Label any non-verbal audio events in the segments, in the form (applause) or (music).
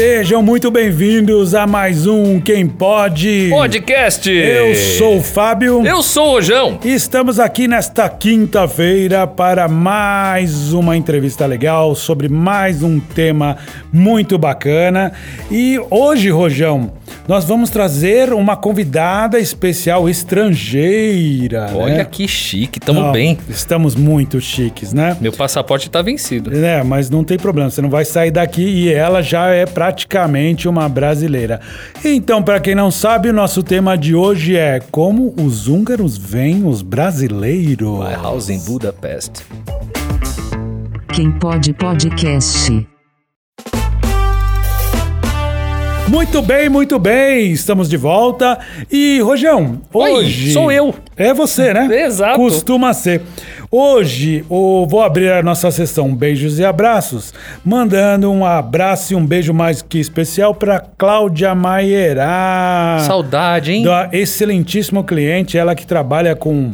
Sejam muito bem-vindos a mais um Quem Pode Podcast. Eu sou o Fábio. Eu sou o Rojão. E estamos aqui nesta quinta-feira para mais uma entrevista legal sobre mais um tema muito bacana. E hoje, Rojão, nós vamos trazer uma convidada especial estrangeira. Olha né? que chique, tamo Não, bem. Estamos muito chiques, né? Meu passaporte tá vencido. É, mas não tem problema, você não vai sair daqui e ela já é praticamente uma brasileira. Então, para quem não sabe, o nosso tema de hoje é como os húngaros veem os brasileiros. My house in Budapest. Quem pode podcast. Muito bem, muito bem, estamos de volta. E, Rojão, Oi, hoje. sou eu. É você, né? Exato. Costuma ser. Hoje, eu vou abrir a nossa sessão Beijos e Abraços, mandando um abraço e um beijo mais que especial para Cláudia Maierá. Saudade, hein? da excelentíssimo cliente, ela que trabalha com,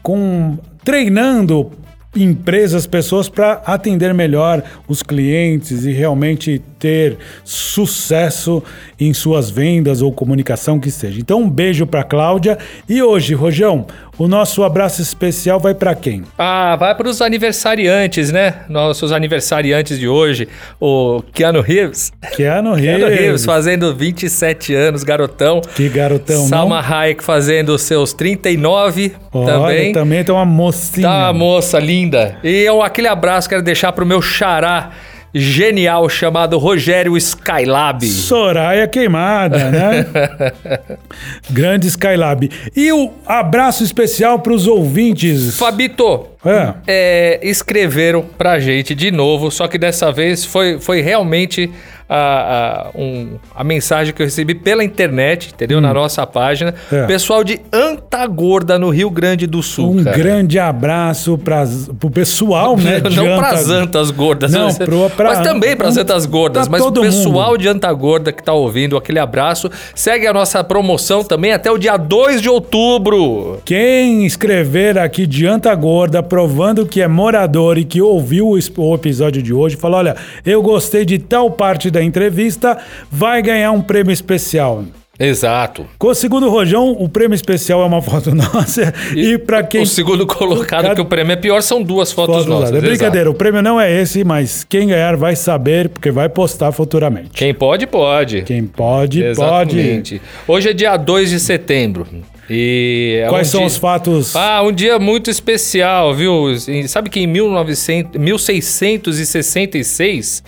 com treinando empresas, pessoas para atender melhor os clientes e realmente ter sucesso em suas vendas ou comunicação que seja. Então um beijo para Cláudia e hoje, Rojão, o nosso abraço especial vai para quem? Ah, vai para os aniversariantes, né? Nossos aniversariantes de hoje. O Keanu Reeves. Keanu (laughs) Keanu Reeves Reeves. fazendo 27 anos, garotão. Que garotão, Salma não? Hayek fazendo seus 39 Olha, também. também tem uma mocinha. Tá, moça linda. E eu, aquele abraço quero deixar pro meu xará genial chamado Rogério Skylab. Soraya queimada, né? (laughs) Grande Skylab. E o abraço especial para os ouvintes. Fabito, É. é, escreveram pra gente de novo, só que dessa vez foi, foi realmente a, a, um- a mensagem que eu recebi pela internet, entendeu? Na nossa página. Hum. É. Pessoal de Antagorda, no Rio Grande do Sul. Um cara. grande abraço para o pessoal, né? (laughs) Não Anta- pras antas gordas, Não, mas, pro- pra- mas também pras antas gordas. Mas o pessoal mundo. de anta gorda que tá ouvindo, aquele abraço. Segue a nossa promoção também até o dia 2 de outubro. Quem escrever aqui de Anta Gorda, provando que é morador e que ouviu o o episódio de hoje, fala: olha, eu gostei de tal parte da entrevista, vai ganhar um prêmio especial. Exato. Com o segundo Rojão, o prêmio especial é uma foto (laughs) nossa. E, pra quem. O segundo colocado, Cada- que o prêmio é pior, são duas fotos Fotos nossas. É exato. brincadeira, o prêmio não é esse, mas quem ganhar vai saber, porque vai postar futuramente. Quem pode, pode. Quem pode, Exatamente. Hoje é dia 2 de setembro. E é. Quais um são dia- os fatos? Ah, um dia muito especial, viu? Sabe que em 1900, 1666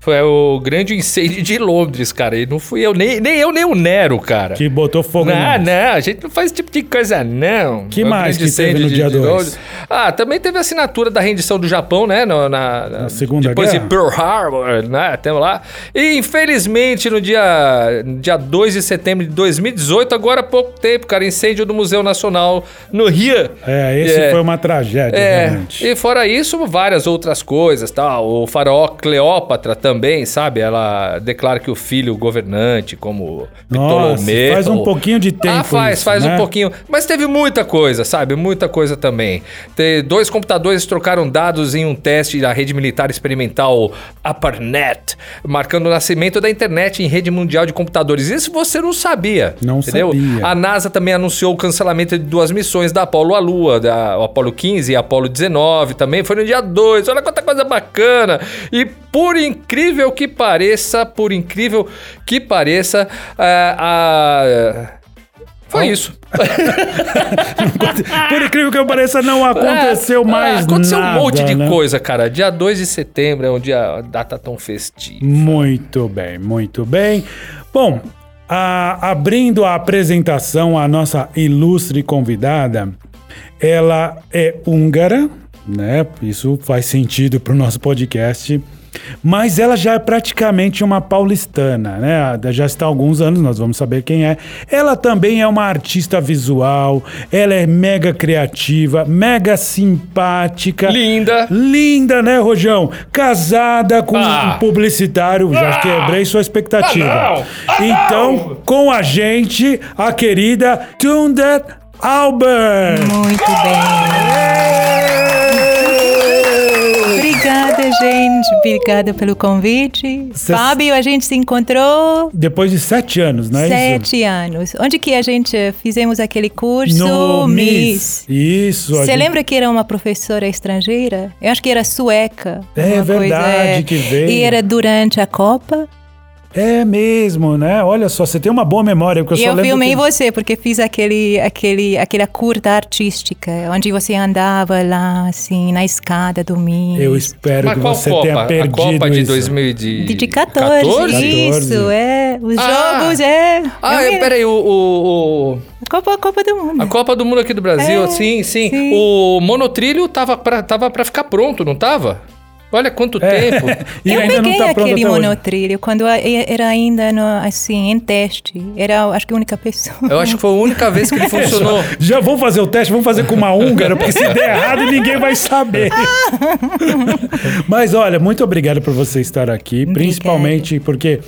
foi o grande incêndio de Londres, cara. E não fui eu, nem, nem eu, nem o Nero, cara. Que botou fogo Não, não, a gente não faz esse tipo de coisa, não. Que O mais que teve no dia de dois? Londres. Ah, também teve a assinatura da rendição do Japão, né? no- na, Na Segunda depois Guerra? de Pearl Harbor, né? Temos lá. E infelizmente no dia, dia 2 de setembro de 2018, agora há pouco tempo, cara, incêndio do Museu Nacional no Rio. É, esse É. foi uma tragédia, É, realmente. e fora isso, várias outras coisas, tá? O faraó Cleópatra também, sabe? Ela declara que o filho governante, como Ptolomeu... faz um pouquinho de tempo Ah, faz, isso, faz né? um pouquinho. Mas teve muita coisa, sabe? Muita coisa também. Te- dois computadores trocaram dados em um teste da rede militar experimental ARPANET, marcando o nascimento da internet em rede mundial de computadores. Isso você não sabia, Não entendeu? sabia. A NASA também anunciou o cancelamento de duas missões da Apollo à Lua, da Apollo 15 e a Apollo 19 também. Foi no dia 2. Olha quanta coisa bacana. E por incrível que pareça, por incrível que pareça, é, a. Foi isso. (laughs) Por incrível que pareça, não aconteceu Ah, mais Aconteceu nada. um monte de né? coisa, cara. Dia 2 de setembro é um dia, data tão festiva. Muito bem, muito bem. Bom, a- abrindo a apresentação, a nossa ilustre convidada, ela é húngara, né? Isso faz sentido para o nosso podcast. Mas ela já é praticamente uma paulistana, né? Já está há alguns anos, nós vamos saber quem é. Ela também é uma artista visual, ela é mega criativa, mega simpática. Linda. Linda, né, Rojão? Casada com Ah. um publicitário. Já quebrei sua expectativa. Ah, não. Ah, então, com a gente, a querida Tunde Albert. Muito bem. Gente. Obrigada pelo convite. Cê- Fábio, a gente se encontrou Depois de sete anos, não é isso? sete anos. Onde que a gente fizemos aquele curso? No Miss. Isso. Você gente- lembra que era uma professora estrangeira? Eu acho que era sueca. É uma coisa, verdade que veio. E era durante a Copa. É mesmo, né? Olha só, você tem uma boa memória. Porque eu E só eu lembro filmei que... você, porque fiz aquele, aquele, aquela curta artística, onde você andava lá, assim, na escada do Miss. Eu espero Mas que você Copa? tenha A perdido Copa de isso. 2014? De, de 14, 14? isso, é. Os Ah. jogos, é. Ah, Eu é, peraí, o, o, o- Copa, Copa do Mundo. a Copa do Mundo aqui do Brasil, É, sim, sim, sim. O monotrilho tava pra, tava pra ficar pronto, não tava? Olha quanto É. tempo. (laughs) E eu ainda não peguei tá pronto aquele monotrilho quando era ainda no, assim em teste. Era, acho que a única pessoa. Eu acho que foi a única vez que ele (laughs) funcionou. Já vamos fazer o teste, vamos fazer com uma húngara, (laughs) porque se der errado ninguém vai saber. Mas olha, muito obrigado por você estar aqui, Obrigada. principalmente porque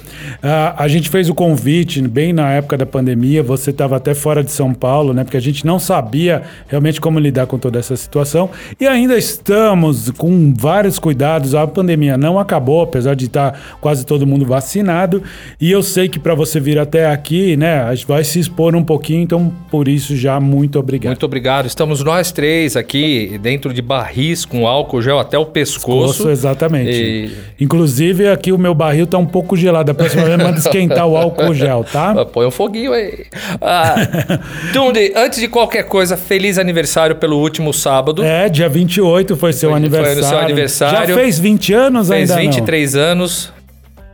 ah, a gente fez o convite bem na época da pandemia, você estava até fora de São Paulo, né? Porque a gente não sabia realmente como lidar com toda essa situação e ainda estamos com vários cuidados. A pandemia não acabou, apesar de estar quase todo mundo vacinado. E eu sei que para você vir até aqui, né, a gente vai se expor um pouquinho, então por isso já muito obrigado. Muito obrigado. Estamos nós três aqui dentro de barris com álcool gel até o pescoço. Pescoço, exatamente. E- Inclusive, aqui o meu barril tá um pouco gelado. A próxima vez manda esquentar o álcool gel, tá? (laughs) Ah, Põe um foguinho aí. Ah, (laughs) Dundi, antes de qualquer coisa, feliz aniversário pelo último sábado. É, dia 28 foi seu Foi- foi no aniversário. seu aniversário. Já fez 20 anos Fez ainda 23 anos. não?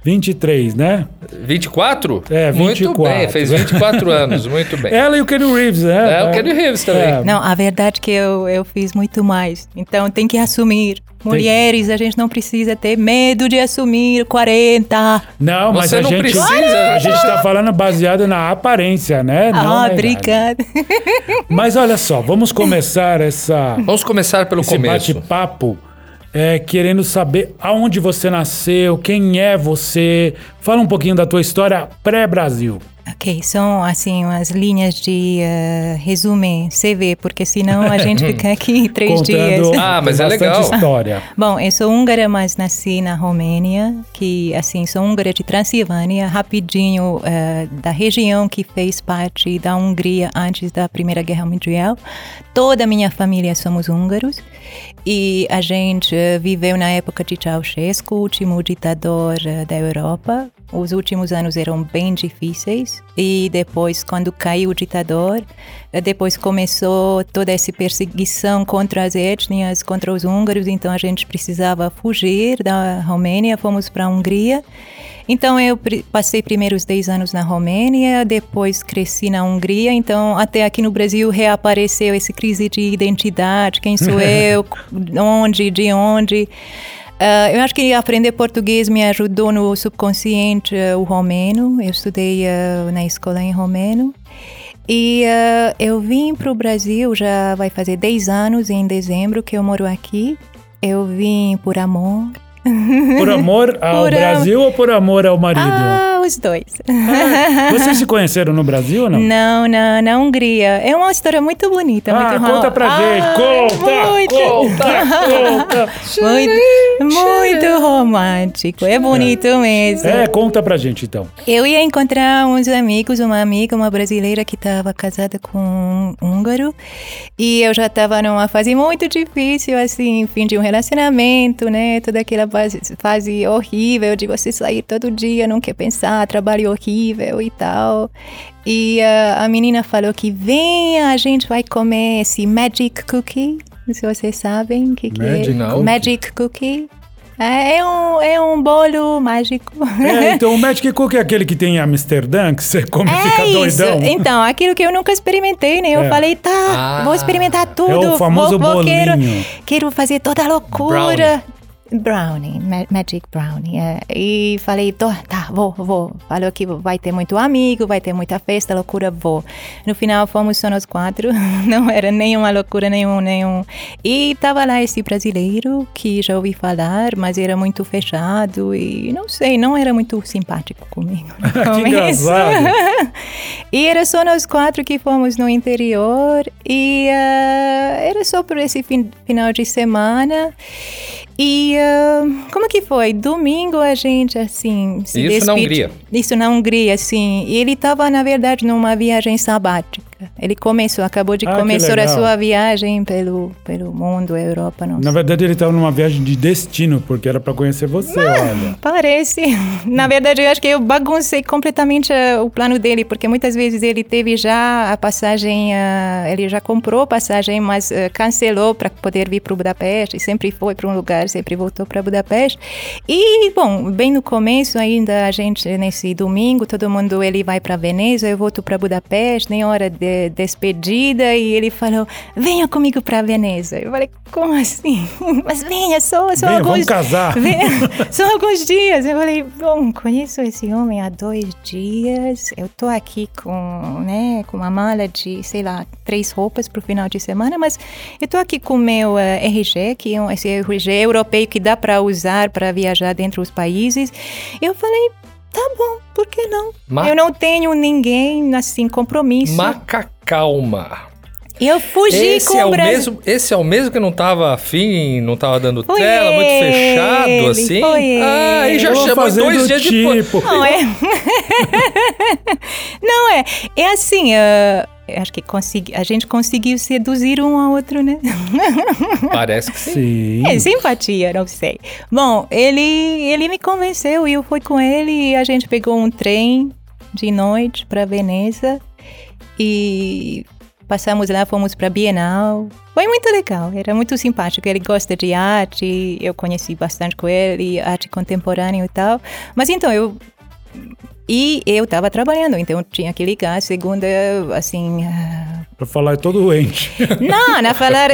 23, né? 24? É, Muito 24. bem, fez 24 anos, muito bem. (laughs) Ela e o Kenny Reeves, né? É, o Kenny Reeves também. É. Não, a verdade é que eu, eu fiz muito mais. Então tem que assumir. Mulheres, a gente não precisa ter medo de assumir 40. Não, mas Você a não gente, precisa. a gente tá falando baseado na aparência, né? Não ah, na idade. obrigada. Mas olha só, vamos começar essa, Vamos começar pelo esse começo. bate-papo é, querendo saber aonde você nasceu, quem é você. Fala um pouquinho da tua história pré-Brasil. Ok, são assim umas linhas de uh, resumo, CV, porque senão a gente (laughs) fica aqui três dias. Ah, mas é legal. história. Bom, eu sou húngara, mas nasci na Romênia, que assim, sou húngara de Transilvânia, rapidinho eh, da região que fez parte da Hungria antes da Primeira Guerra Mundial. Toda a minha família somos húngaros e a gente eh, viveu na época de Ceausescu, o último ditador eh, da Europa. Os últimos anos eram bem difíceis e depois, quando caiu o ditador, eh, depois começou toda essa perseguição contra as etnias, contra os húngaros, então a gente precisava fugir da Romênia, fomos para a Hungria. Então eu passei primeiros 10 anos na Romênia, depois cresci na Hungria, então até aqui no Brasil reapareceu essa crise de identidade, quem sou (laughs) eu, onde, de onde. Ah, eu acho que aprender português me ajudou no subconsciente ah, o romeno. Eu estudei ah, na escola em romeno. E eu vim para o Brasil, já vai fazer 10 anos em dezembro que eu moro aqui. Eu vim por amor. Por amor (laughs) ao Por am- Brasil ou por amor ao marido? Ah, os dois. Ah, vocês (laughs) se conheceram no Brasil ou não? Não, na, na Hungria. É uma história muito bonita. Ah, muito conta pra Ah, gente. Conta, muito, conta, conta. (laughs) muito, muito romântico. É bonito mesmo. É, conta pra gente então. Eu ia encontrar uns amigos, uma amiga, uma brasileira que estava casada com um húngaro. E eu já estava numa fase muito difícil, assim, fim de um relacionamento, né? Toda aquela fase, fase horrível de você sair todo dia, não quer pensar, trabalho horrível e tal. E ah, a menina falou que venha, a gente vai comer esse magic cookie. Não sei Se vocês sabem o que, que Magic é. Não. Magic cookie. É um, é um bolo mágico. É, (laughs) então o Magic Cook é aquele que tem em Amsterdã, que você come e fica É isso. doidão. Então, aquilo que eu nunca experimentei, né? Eu É. falei, tá, Ah. vou experimentar tudo. É o famoso vou, vou, quero, bolinho. quero fazer toda a loucura. Brownie, ma- Magic Brownie. é. E falei, tá, vou, vou. Falou que vai ter muito amigo, vai ter muita festa, loucura, vou. No final fomos só nós quatro, (laughs) não era nenhuma loucura, nenhum, nenhum. E tava lá esse brasileiro que já ouvi falar, mas era muito fechado e não sei, não era muito simpático comigo. (laughs) Que engraçado. (laughs) e era só nós quatro que fomos no interior e ah, era só por esse fin- final de semana. E ah, como que foi? Domingo a gente, assim, se Isso na despedi- Hungria. Isso na Hungria, sim. E ele estava, na verdade, numa viagem sabática. Ele começou, acabou de Ah, começar a sua viagem pelo, pelo mundo, Europa, não Na sei. verdade, ele estava numa viagem de destino, porque era para conhecer você, olha. Parece. (laughs) Na verdade, eu acho que eu baguncei completamente eh, o plano dele, porque muitas vezes ele teve já a passagem, ah, ele já comprou a passagem, mas eh, cancelou para poder vir para Budapeste, sempre foi para um lugar, sempre voltou para Budapeste. E, bom, bem no começo ainda, a gente, nesse domingo, todo mundo, ele vai para Veneza, eu volto para Budapeste, nem hora de despedida, e ele falou, venha comigo para Veneza. Eu falei, como assim? (laughs) Mas venha, só, só Venha, alguns... vamos casar. (laughs) Vem- (laughs) São alguns dias. Eu falei, bom, conheço esse homem há dois dias. Eu tô aqui com, né, com uma mala de, sei lá, três roupas pro final de semana, mas eu tô aqui com o meu eh, RG, que é um, esse RG europeu que dá para usar para viajar dentro dos países. Eu falei, tá bom, por que não? Ma- Eu não tenho ninguém, assim, compromisso. Macacalma. Eu fugi Esse com é, o Brasil. mesmo, esse é o mesmo que não tava afim, não tava dando Foi tela, muito ele, fechado, assim? foi ah, aí ele. já fazer dois do dias depois. tipo. Não é. (laughs) Não é. É assim. eu acho que consegui, a gente conseguiu seduzir um ao outro, né? (laughs) Parece que sim. É simpatia, não sei. Bom, ele, ele me convenceu e eu fui com ele e a gente pegou um trem de noite para Veneza e passamos lá, fomos para Bienal. Foi muito legal, era muito simpático. Ele gosta de arte, eu conheci bastante com ele, arte contemporânea e tal. Mas então eu e eu estava trabalhando, então eu tinha que ligar segunda, assim, ah, Pra falar, tô doente. (laughs) não, na falar.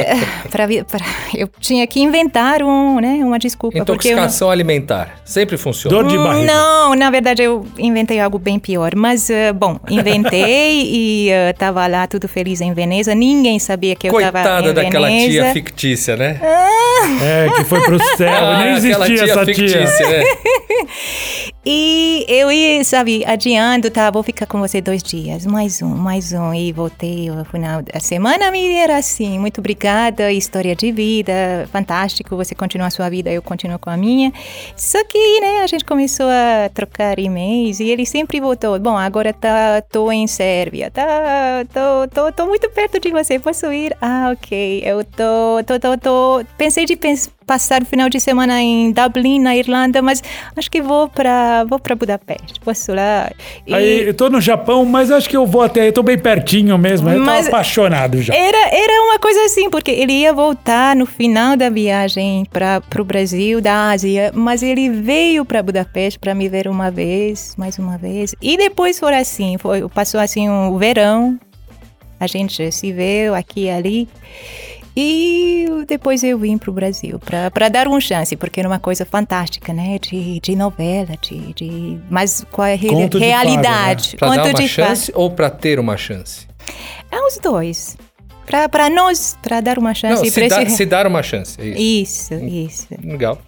Pra, vi- pra- eu tinha que inventar um, né, uma desculpa. não- Intoxicação alimentar. Sempre funciona. Dor de barriga. Não, na verdade eu inventei algo bem pior. Mas, eh, bom, inventei (laughs) e eh, tava lá tudo feliz em Veneza. Ninguém sabia que eu tava Coitada em daquela Veneza. tia fictícia, né? É, que foi pro céu. Ah, Nem existia essa tia. fictícia, né? (laughs) E eu ia, sabe, adiando, tá, vou ficar com você dois dias, mais um, mais um. E voltei no final da semana, me era assim, muito obrigada, história de vida, fantástico, você continua a sua vida, eu continuo com a minha. Só que, né, a gente começou a trocar e-mails e ele sempre voltou, bom, agora tá, tô em Sérvia, tá, tô, tô, tô muito perto de você, posso ir? Ah, ok, eu tô, tô, tô, tô, pensei de pens- passar o final de semana em Dublin, na Irlanda, mas acho que vou para vou para Budapeste. Posso lá? E Aí, eu tô no Japão, mas acho que eu vou até. Eu tô bem pertinho mesmo. Eu Mas- tô apaixonado já. era, era uma coisa assim, porque ele ia voltar no final da viagem para o Brasil, da Ásia, mas ele veio para Budapeste para me ver uma vez, mais uma vez. E depois foi assim, foi, passou assim um verão, a gente se viu aqui e ali. E depois eu vim para o Brasil para dar uma chance, porque era uma coisa fantástica, né? De, de novela, de, de. Mas qual é a re- Conto fada, realidade? Pra dar Conto uma fada. chance ou pra ter uma chance? É os dois. Para nós, para dar uma chance Não, se, pra dá- esse- se dar uma chance. é Isso. Isso, isso. Legal.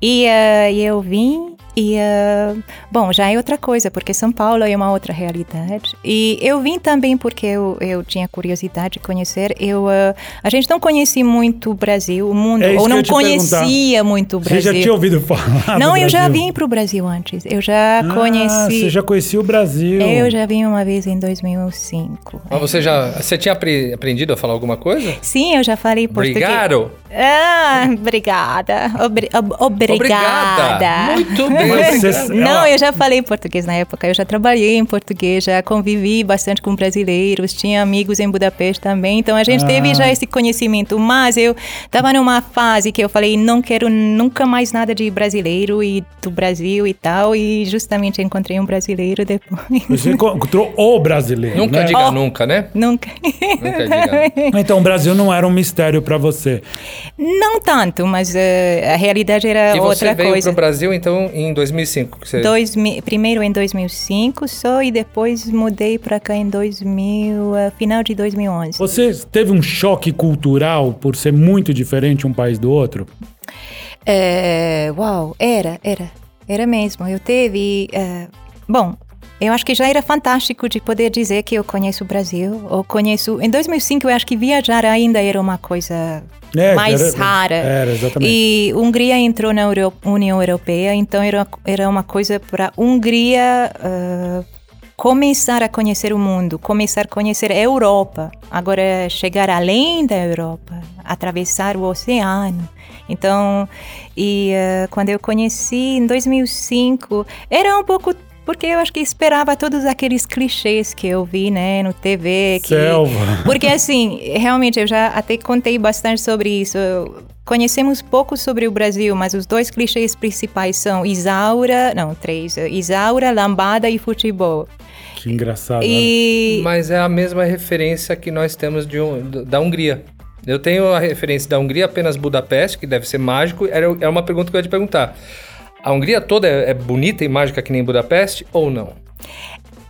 E e eu vim e eh, bom, já é outra coisa, porque São Paulo é uma outra realidade. E eu vim também porque eu, eu tinha curiosidade de conhecer. Eu eh, a gente não conhecia muito o Brasil, o mundo, É ou não conhecia muito o Você Brasil. já tinha ouvido falar? não, do eu já vim para o Brasil antes. Eu já Ah, conheci. Você já conhecia o Brasil. Eu já vim uma vez em 2005. Mas você já você tinha apre- aprendido a falar alguma coisa? Sim, eu já falei português. Obrigado. Ah, obrigada. Obri- ob- obrigada. Obrigada. Muito bem. (laughs) Você- Não, eu já falei português na época. Eu já trabalhei em português, já convivi bastante com brasileiros, tinha amigos em Budapeste também. Então a gente Ah. teve já esse conhecimento. Mas eu estava numa fase que eu falei, não quero nunca mais nada de brasileiro e do Brasil e tal. E justamente encontrei um brasileiro depois. Você encontrou o brasileiro. Nunca né? diga Oh. nunca, né? nunca. Nunca diga. Então o Brasil não era um mistério pra você. Não tanto, mas eh, a realidade era E você outra veio coisa. pro Brasil, então, em 2005. que Você... Dois mi- primeiro em 2005 só e depois mudei para cá em 2000, eh, final de 2011. Você teve um choque cultural por ser muito diferente um país do outro? É, uau, era, era, era mesmo. Eu teve, eh, bom, eu acho que já era fantástico de poder dizer que eu conheço o Brasil, ou conheço... Em 2005, eu acho que viajar ainda era uma coisa É, mais era- rara. era, exatamente. E Hungria entrou na Euro- União Europeia, então era, era uma coisa para Hungria ah, começar a conhecer o mundo, começar a conhecer a Europa. Agora, chegar além da Europa, atravessar o oceano. Então, e ah, quando eu conheci em 2005, era um pouco porque eu acho que esperava todos aqueles clichês que eu vi, né, no TV, que Selva. (laughs) porque assim, realmente eu já até contei bastante sobre isso. Conhecemos pouco sobre o Brasil, mas os dois clichês principais são Isaura, não, três, Isaura, lambada e futebol. Que engraçado. E Mas é a mesma referência que nós temos de um- da Hungria. Eu tenho a referência da Hungria apenas Budapeste, que deve ser mágico. Era, era uma pergunta que eu ia te perguntar. A Hungria toda é, é bonita e mágica que nem Budapeste ou não?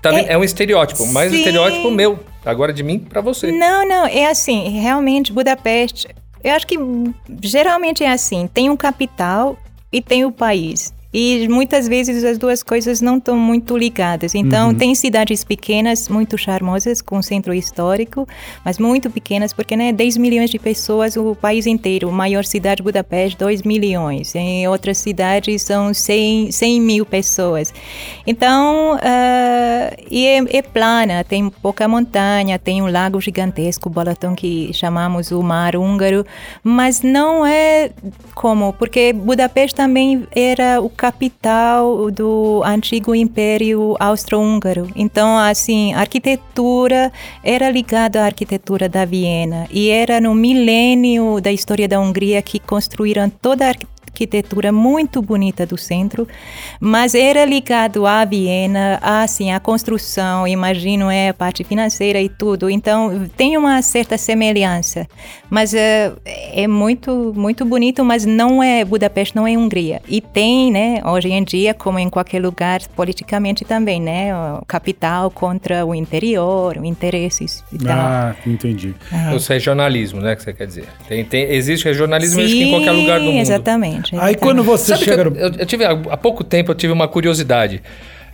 Tá vendo? é, um estereótipo, mas um sim. estereótipo meu. Agora de mim pra você. Não, não, é assim, realmente Budapeste, eu acho que geralmente é assim, tem um capital e tem o país. E muitas vezes as duas coisas não estão muito ligadas. Então, tem cidades pequenas, muito charmosas, com centro histórico, mas muito pequenas, porque né, 10 milhões de pessoas o país inteiro. Maior cidade, Budapeste, 2 milhões. Em outras cidades são 100, 100 mil pessoas. Então, ah, e é, é plana, tem pouca montanha, tem um lago gigantesco, Balaton, que chamamos o Mar Húngaro, mas não é como, porque Budapeste também era o capital do antigo Império Austro-Húngaro. Então, assim, a arquitetura era ligada à arquitetura da Viena e era no milênio da história da Hungria que construíram toda a arquitetura arquitetura muito bonita do centro, mas era ligado à Viena, assim, a construção, imagino, é a parte financeira e tudo. Então, tem uma certa semelhança, mas é, é muito, muito bonito, mas não é Budapeste, não é Hungria. E tem, né, hoje em dia, como em qualquer lugar, politicamente também, né, o capital contra o interior, interesses e tal. Ah, entendi. Os regionalismo, né? Que você quer dizer. Tem, tem- existe regionalismo acho que em qualquer lugar do mundo. Exatamente. Aí exatamente. quando você Sabe chega eu, eu, eu tive, há há pouco tempo eu tive uma curiosidade.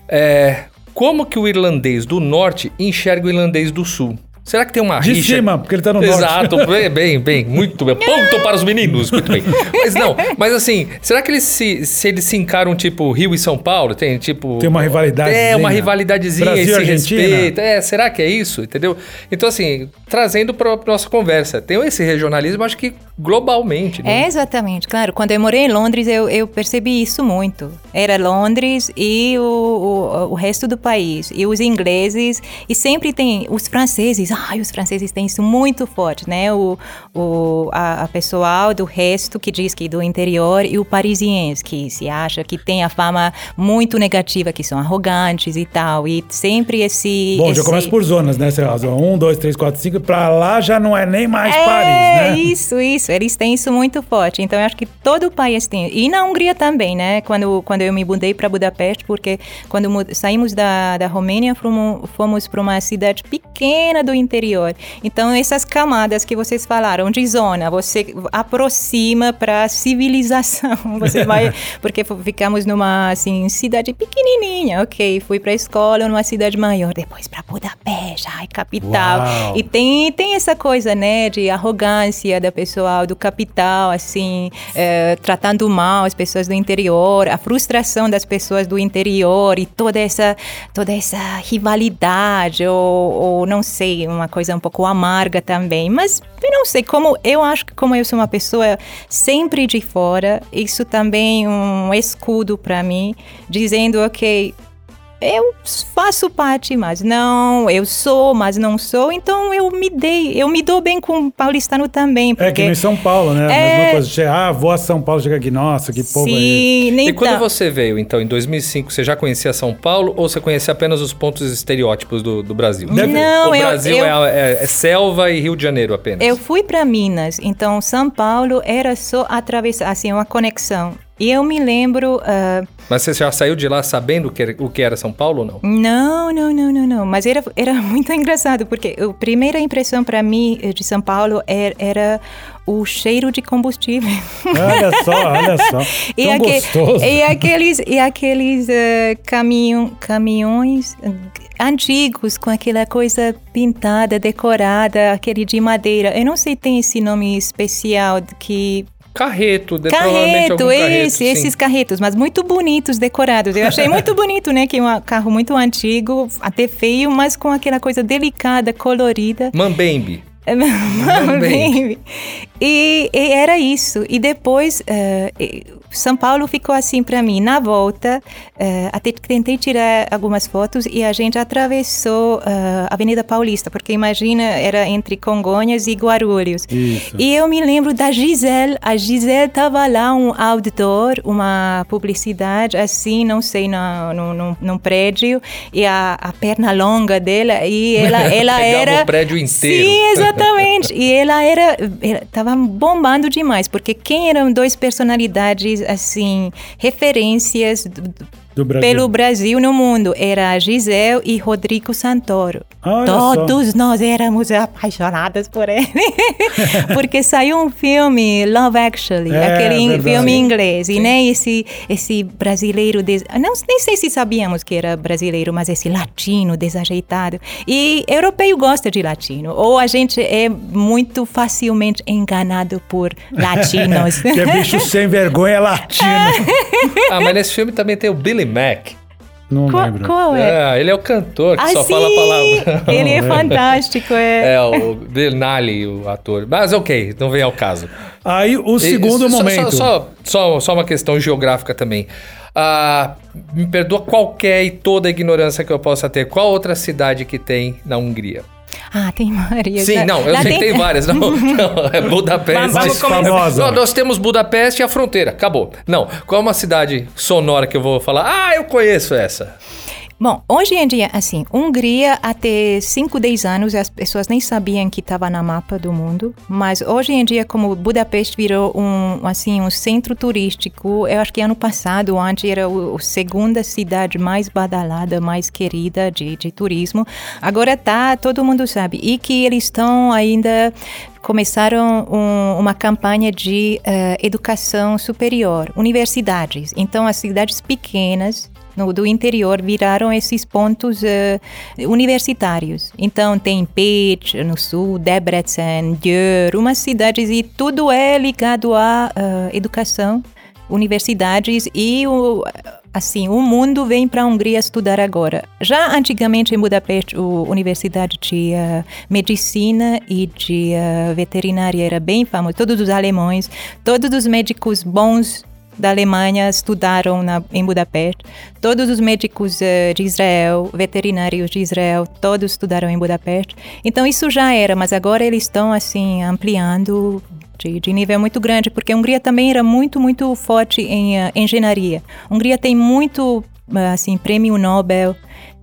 É, como que o irlandês do norte enxerga o irlandês do sul? Será que tem uma De rixa? cima, porque ele tá no norte. Exato, (laughs) bem, bem, bem, muito bem. Ponto para os meninos, muito bem. Mas não, mas assim, será que eles se, se eles se encaram tipo Rio e São Paulo? Tem tipo... Tem uma rivalidadezinha. É, uma rivalidadezinha Brasil e se Argentina. respeita. É, será que é isso? Entendeu? Então assim, trazendo para nossa conversa, tem esse regionalismo, acho que globalmente, né? É, exatamente, claro. Quando eu morei em Londres, eu, eu percebi isso muito. Era Londres e o, o, o resto do país. E os ingleses, e sempre tem os franceses. Ai, os franceses têm isso muito forte, né? O, o, a, a pessoal do resto que diz que do interior e o parisiense, que se acha que tem a fama muito negativa, que são arrogantes e tal. E sempre esse... Bom, já esse... começa por zonas, né? Sei lá, zona 1, 2, 3, 4, 5. Pra lá já não é nem mais é, Paris, né? isso, isso. Eles têm isso muito forte. Então, eu acho que todo o país tem. E na Hungria também, né? Quando, quando eu me mudei para Budapeste, porque quando saímos da, da Romênia, fomos, fomos para uma cidade pequena do interior. Então, essas camadas que vocês falaram de zona, você aproxima para a civilização. (laughs) Você vai... (laughs) porque ficamos numa, assim, cidade pequenininha. Ok, fui para a escola numa cidade maior. Depois para Budapeste, ai, capital. Uau. E tem, tem essa coisa, né, de arrogância da pessoal do capital, assim, eh, tratando mal as pessoas do interior, a frustração das pessoas do interior e toda essa, toda essa rivalidade, ou, ou não sei, uma coisa um pouco amarga também. Mas eu não sei, como eu acho que como eu sou uma pessoa sempre de fora, isso também é um escudo para mim, dizendo, ok, eu faço parte, mas não, eu sou, mas não sou, então eu me dei, eu me dou bem com o paulistano também, É que porque nem São Paulo, né? A É. mesma coisa. Che- Ah, vou a São Paulo, chega aqui, nossa, que povo é esse? sim, nem E quando tá- você veio, então, em 2005, você já conhecia São Paulo ou você conhecia apenas os pontos estereótipos do, do Brasil? Deve- Não, o eu- Brasil eu- é, é- é selva e Rio de Janeiro apenas. Eu fui para Minas, então São Paulo era só atravessar, assim, uma conexão. E eu me lembro, ah, Mas você já saiu de lá sabendo o que era, o que era São Paulo ou não? Não, não, não, não, não. Mas era, era (laughs) muito engraçado, porque a primeira impressão para mim eh, de São Paulo era, era o cheiro de combustível. Olha só, olha só. (laughs) E, Tão aque- gostoso. e aqueles, e aqueles eh, caminhão, caminhões eh, antigos com aquela coisa pintada, decorada, aquele de madeira. Eu não sei se tem esse nome especial que Carreto, de- Carreto, carreto, esse, sim. esses carretos, mas muito bonitos, decorados. Eu achei muito bonito, né? Que é um carro muito antigo, até feio, mas com aquela coisa delicada, colorida. Mambembe. Bem, e, e era isso. E depois, e- São Paulo ficou assim para mim. Na volta, eh, até tentei tirar algumas fotos e a gente atravessou eh, a Avenida Paulista, porque imagina, era entre Congonhas e Guarulhos. Isso. E eu me lembro da Gisele. A Gisele estava lá, um outdoor, uma publicidade, assim, não sei, no, no, no, num prédio, e a, a perna longa dela, e (laughs) ela, ela era. o prédio inteiro. Sim, exatamente. E ela era. ela Tava bombando demais, porque quem eram dois personalidades, assim, referências Do Brasil. pelo Brasil no mundo? Era Gisele e Rodrigo Santoro. Olha só. Todos nós éramos apaixonadas por ele. (laughs) Porque saiu um filme, Love Actually, É, aquele verdade. filme em inglês. E né, esse, esse brasileiro, des... não, nem sei se sabíamos que era brasileiro, mas esse latino desajeitado. E europeu gosta de latino. Ou a gente é muito facilmente enganado por latinos. (laughs) Que é bicho sem vergonha latino. (laughs) Ah, mas nesse filme também tem o Billy Mack. Não qual, lembro. qual é? É, ele é o cantor que Ah, só sim! fala a palavra. Ele é (laughs) fantástico, é. É, o Denali, o ator. Mas ok, não vem ao caso. Aí o E- segundo só- momento. Só, só, só, só uma questão geográfica também. Ah, me perdoa qualquer e toda a ignorância que eu possa ter. Qual outra cidade que tem na Hungria? Ah, tem várias. Sim, não, eu Lá sei que tem várias. Não, (laughs) não é Budapeste. Começar. famosa. Não, nós temos Budapeste e a fronteira. Acabou. Não, qual é uma cidade sonora que eu vou falar? Ah, eu conheço essa. Bom, hoje em dia, assim, Hungria até 5, 10 anos as pessoas nem sabiam que estava na mapa do mundo, mas hoje em dia como Budapeste virou um, assim, um centro turístico, eu acho que ano passado, antes era a segunda cidade mais badalada, mais querida de, de turismo, agora tá, todo mundo sabe, e que eles estão ainda começaram um- uma campanha de eh, educação superior, universidades. Então, as cidades pequenas no, do interior viraram esses pontos eh, universitários. Então, tem Pécs no sul, Debrecen, Győr, umas cidades e tudo é ligado à eh, educação, universidades e o assim, o mundo vem para a Hungria estudar agora. Já antigamente em Budapeste, a Universidade de eh, Medicina e de eh, Veterinária era bem famosa. Todos os alemães, todos os médicos bons da Alemanha estudaram na, em Budapeste. Todos os médicos eh, de Israel, veterinários de Israel, todos estudaram em Budapeste. Então isso já era, mas agora eles estão assim ampliando de, de nível muito grande, porque a Hungria também era muito, muito forte em eh, engenharia. A Hungria tem muito eh, assim prêmio Nobel.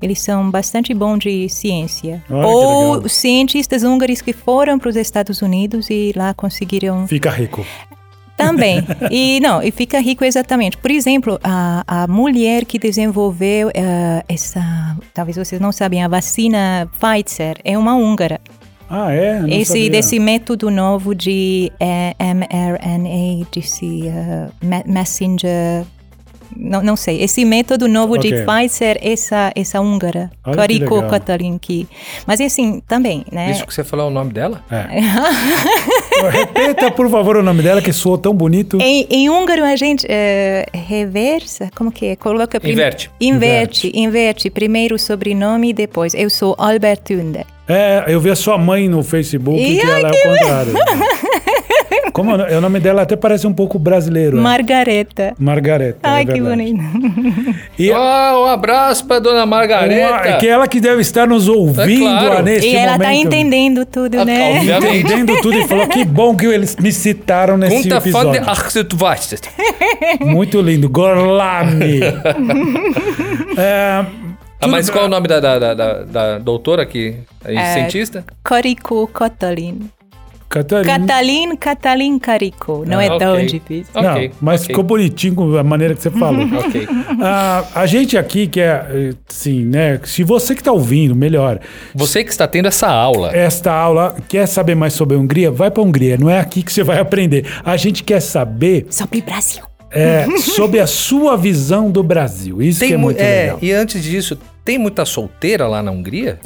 Eles são bastante bons de ciência. Olha Ou cientistas húngaros que foram para os Estados Unidos e lá conseguiram Fica rico. Também. E não, e fica rico exatamente. Por exemplo, a, a mulher que desenvolveu eh, essa, talvez vocês não sabem, a vacina Pfizer é uma húngara. Ah, é? Não Esse sabia. desse método novo de eh, mRNA, desse eh, me- messenger não, não sei, esse método novo de Ok. Pfizer, essa, essa húngara, Olha Kariko que... Mas assim, também, né? Isso que você falou é o nome dela? (laughs) Repita, por favor, o nome dela, que soou tão bonito. Em, em húngaro a gente eh, reversa, como que é? Coloca prim- Inverte. Inverte, inverte. Primeiro o sobrenome e depois. Eu sou Albert Tunde. É, eu vi a sua mãe no Facebook, Ih, que ai, ela é o contrário. (laughs) Como é o- nome dela até parece um pouco brasileiro. é? Margareta. Margareta. Ai, é que bonito. (laughs) E Ah, um abraço pra dona Margareta. uma- que ela que deve estar nos ouvindo É claro. ah, neste E ela momento. tá entendendo tudo, Ah, né? obviamente. Entendendo tudo e falou que bom que eles me citaram nesse Conta episódio. Muito lindo. Gorlami. (laughs) é, Ah, mas qual é o nome da, da, da, da- da doutora aqui? É É, cientista? Kariko Katalin. Catarina. Catalin, Catalin Carico. Não é Ah, tão ok. difícil. Não, mas ok. ficou bonitinho com a maneira que você falou. (laughs) Ok. Ah, a gente aqui que é, eh, sim, né? Se você que está ouvindo, melhor, Você que está tendo essa aula. esta aula quer saber mais sobre a Hungria, vai para a Hungria. Não é aqui que você vai aprender. A gente quer saber Sobre Brasil. é, sobre a sua visão do Brasil. Isso que é mu- muito legal. E antes disso, tem muita solteira lá na Hungria?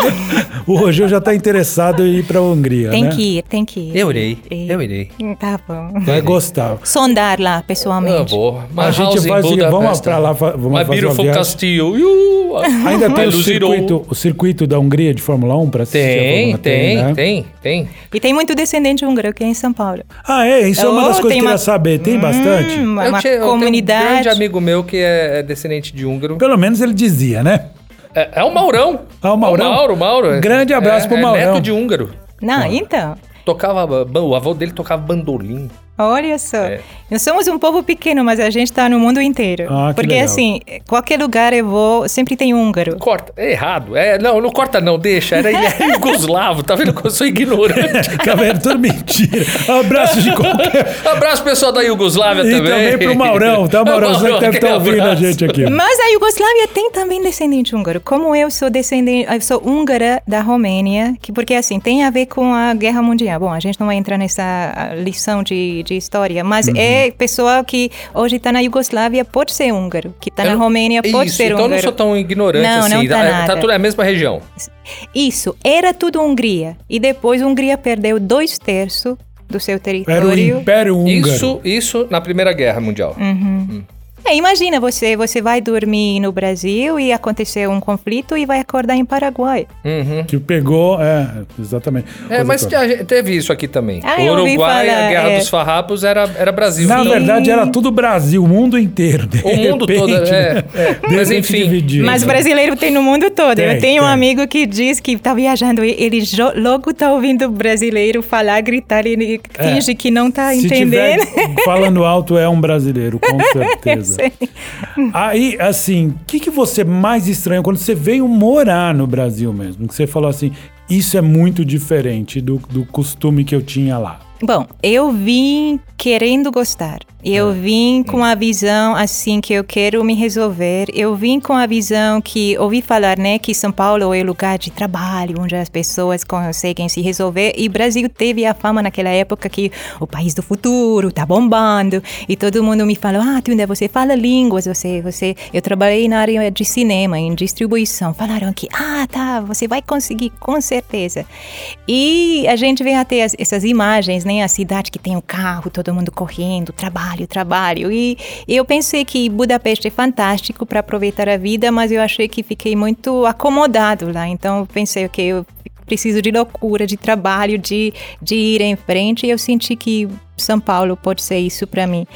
(laughs) O Rogério já está interessado em ir para a Hungria, Tem né? que ir, tem que ir. Eu irei. Eu irei. Tá bom. Vai gostar. Sondar lá, Eu pessoalmente. vou. A gente faz seguinte, vamos para lá, vamos My fazer uma viagem. Castillo. Iu, Ainda tem o circuito, o circuito da Hungria de Fórmula 1 para assistir a Tem, Fórmula tem, né? tem, tem. E tem muito descendente húngaro aqui em São Paulo. Ah, é? Isso é uma Oh, das coisas tem que eu uma- queria saber. Tem bastante? Hum, uma eu, tinha, eu tenho um comunidade. grande amigo meu que é descendente de húngaro. Pelo menos ele dizia, né? É, é o Maurão. Ah, o Maurão? É o Mauro, Mauro. Grande abraço é, pro é Maurão. neto de húngaro. Não, então. Tocava, o avô dele tocava bandolim. Olha só. É. Nós somos um povo pequeno, mas a gente está no mundo inteiro. Ah, que Porque legal. assim, qualquer lugar eu vou, sempre tem húngaro. Corta, é errado. É, não, não corta não, deixa. Era, Yugoslavo, tá vendo como eu sou ignorante? (laughs) Cabelo, tudo mentira. Abraço de qualquer... (laughs) Abraço pessoal da Iugoslávia E também. também pro Maurão, tá? O (laughs) Maurão, você que deve estar aquele ouvindo a gente aqui. Mas a Iugoslávia tem também descendente húngaro. Como eu sou descendente, eu sou húngara da Romênia, que porque assim tem a ver com a Guerra Mundial. Bom, a gente não vai entrar nessa lição de, de história, mas Uhum. é pessoa que hoje está na Iugoslávia pode ser húngaro, que está na Romênia pode Isso, ser então eu húngaro. não sou tão ignorante Não, assim. não tá é, nada. tudo na mesma região. Isso, era tudo Hungria. E depois a Hungria perdeu dois terços do seu Era o território. Império Húngaro. Isso, isso na Primeira Guerra Mundial. É, imagina você, você vai dormir no Brasil e aconteceu um conflito e vai acordar em Paraguai. Uhum. Que pegou, é, exatamente. É, Coisa mas gente- teve isso aqui também. Ah, Uruguai, falar, a Guerra é. dos Farrapos era, era Brasil. Na Então, verdade, era tudo Brasil, o mundo inteiro. de O mundo repente, todo, é, né? é. Mas enfim. dividiu, Mas né? brasileiro tem no mundo todo. Tem, Eu tenho um tem. amigo que diz que tá viajando e ele logo tá ouvindo brasileiro falar, gritar, ele É. finge que não tá Se entendendo. tiver falando alto, é um brasileiro, com (laughs) certeza. Sei. (laughs) Aí, assim, o que, que você mais estranhou quando você veio morar no Brasil mesmo? Que você falou assim, isso é muito diferente do, do costume que eu tinha lá. Bom, eu vim querendo gostar. Eu vim com a visão assim que eu quero me resolver. Eu vim com a visão que ouvi falar, né, que São Paulo é lugar de trabalho, onde as pessoas conseguem se resolver. E Brasil teve a fama naquela época que o país do futuro tá bombando e todo mundo me falou: "Ah, Tunda, você fala línguas, você, você". Eu trabalhei na área de cinema, em distribuição. Falaram que: "Ah, tá, você vai conseguir com certeza". E a gente vê até as- essas imagens, né? A cidade que tem o carro, todo mundo correndo, trabalho, trabalho. E eu pensei que Budapeste é fantástico para aproveitar a vida, mas eu achei que fiquei muito acomodado lá. Então pensei, ok, eu preciso de loucura, de trabalho, de, de ir em frente. E eu senti que São Paulo pode ser isso para mim.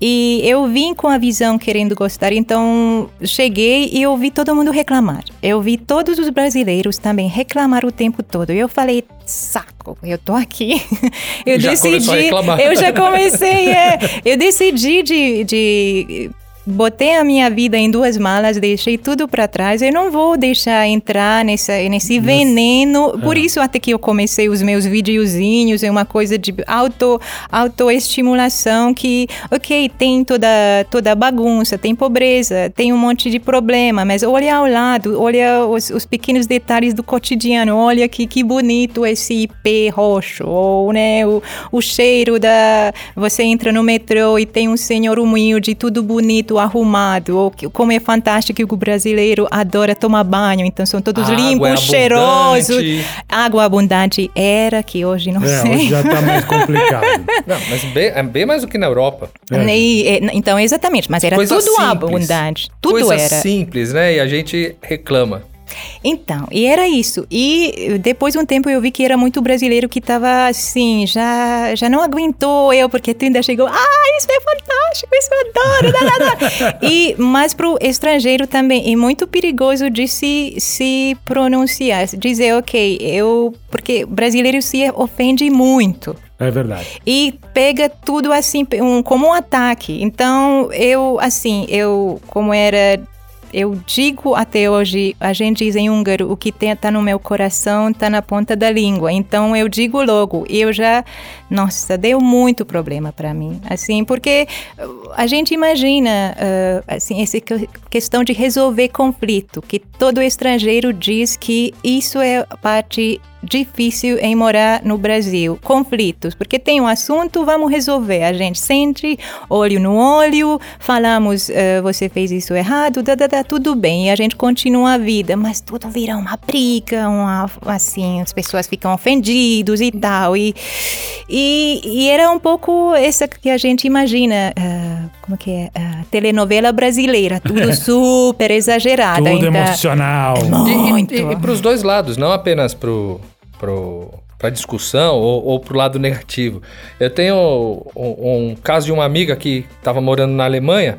E eu vim com a visão querendo gostar, então cheguei e eu vi todo mundo reclamar. Eu vi todos os brasileiros também reclamar o tempo todo. Eu falei, saco, eu tô aqui. (laughs) Eu Já decidi, eu já comecei, é, eu decidi de, de botei a minha vida em duas malas, deixei tudo para trás. Eu não vou deixar entrar nessa, nesse veneno. Por isso até que eu comecei os meus videozinhos, é uma coisa de auto autoestimulação que, ok, tem toda toda bagunça, tem pobreza, tem um monte de problema, mas olha ao lado, olha os, os pequenos detalhes do cotidiano, olha que que bonito esse IP roxo, ou né, o, o cheiro da você entra no metrô e tem um senhor humilde, tudo bonito, arrumado, ou que- como é fantástico que o brasileiro adora tomar banho, então são todos água limpos, é cheirosos. abundante. Água abundante era que hoje não É, sei. hoje já tá mais complicado. (laughs) Não, mas bem, é bem mais do que na Europa. E, é, então, exatamente, mas era Coisa tudo simples. abundante. Tudo Coisa era. simples, né? E a gente reclama. Então, e era isso. E depois de um tempo eu vi que era muito brasileiro que estava assim, já, já não aguentou eu, porque tu ainda chegou, ah, isso é fantástico, isso eu adoro. Dá, dá. (laughs) e, mas para o estrangeiro também é muito perigoso de se, se pronunciar, dizer, ok, eu. Porque brasileiro se ofende muito. É verdade. E pega tudo assim, um, como um ataque. Então, eu, assim, eu, como era eu digo até hoje, a gente diz em húngaro, o que está no meu coração está na ponta da língua. Então eu digo logo, eu já, nossa, deu muito problema para mim, assim, porque uh, a gente imagina, uh, assim, essa questão de resolver conflito, que todo estrangeiro diz que isso é parte difícil em morar no Brasil. Conflitos, porque tem um assunto, vamos resolver. A gente sente, olho no olho, falamos, uh, você fez isso errado, dá, dá, dá, tudo bem, e a gente continua a vida, mas tudo vira uma briga, uma, assim, as pessoas ficam ofendidos e tal. E, e, e era um pouco essa que a gente imagina, uh, como que é? Uh, telenovela brasileira, tudo (laughs) super exagerada. Tudo então, emocional. É muito. E, e, e para os dois lados, não apenas para para discussão ou, ou para o lado negativo. Eu tenho um, um, caso de uma amiga que estava morando na Alemanha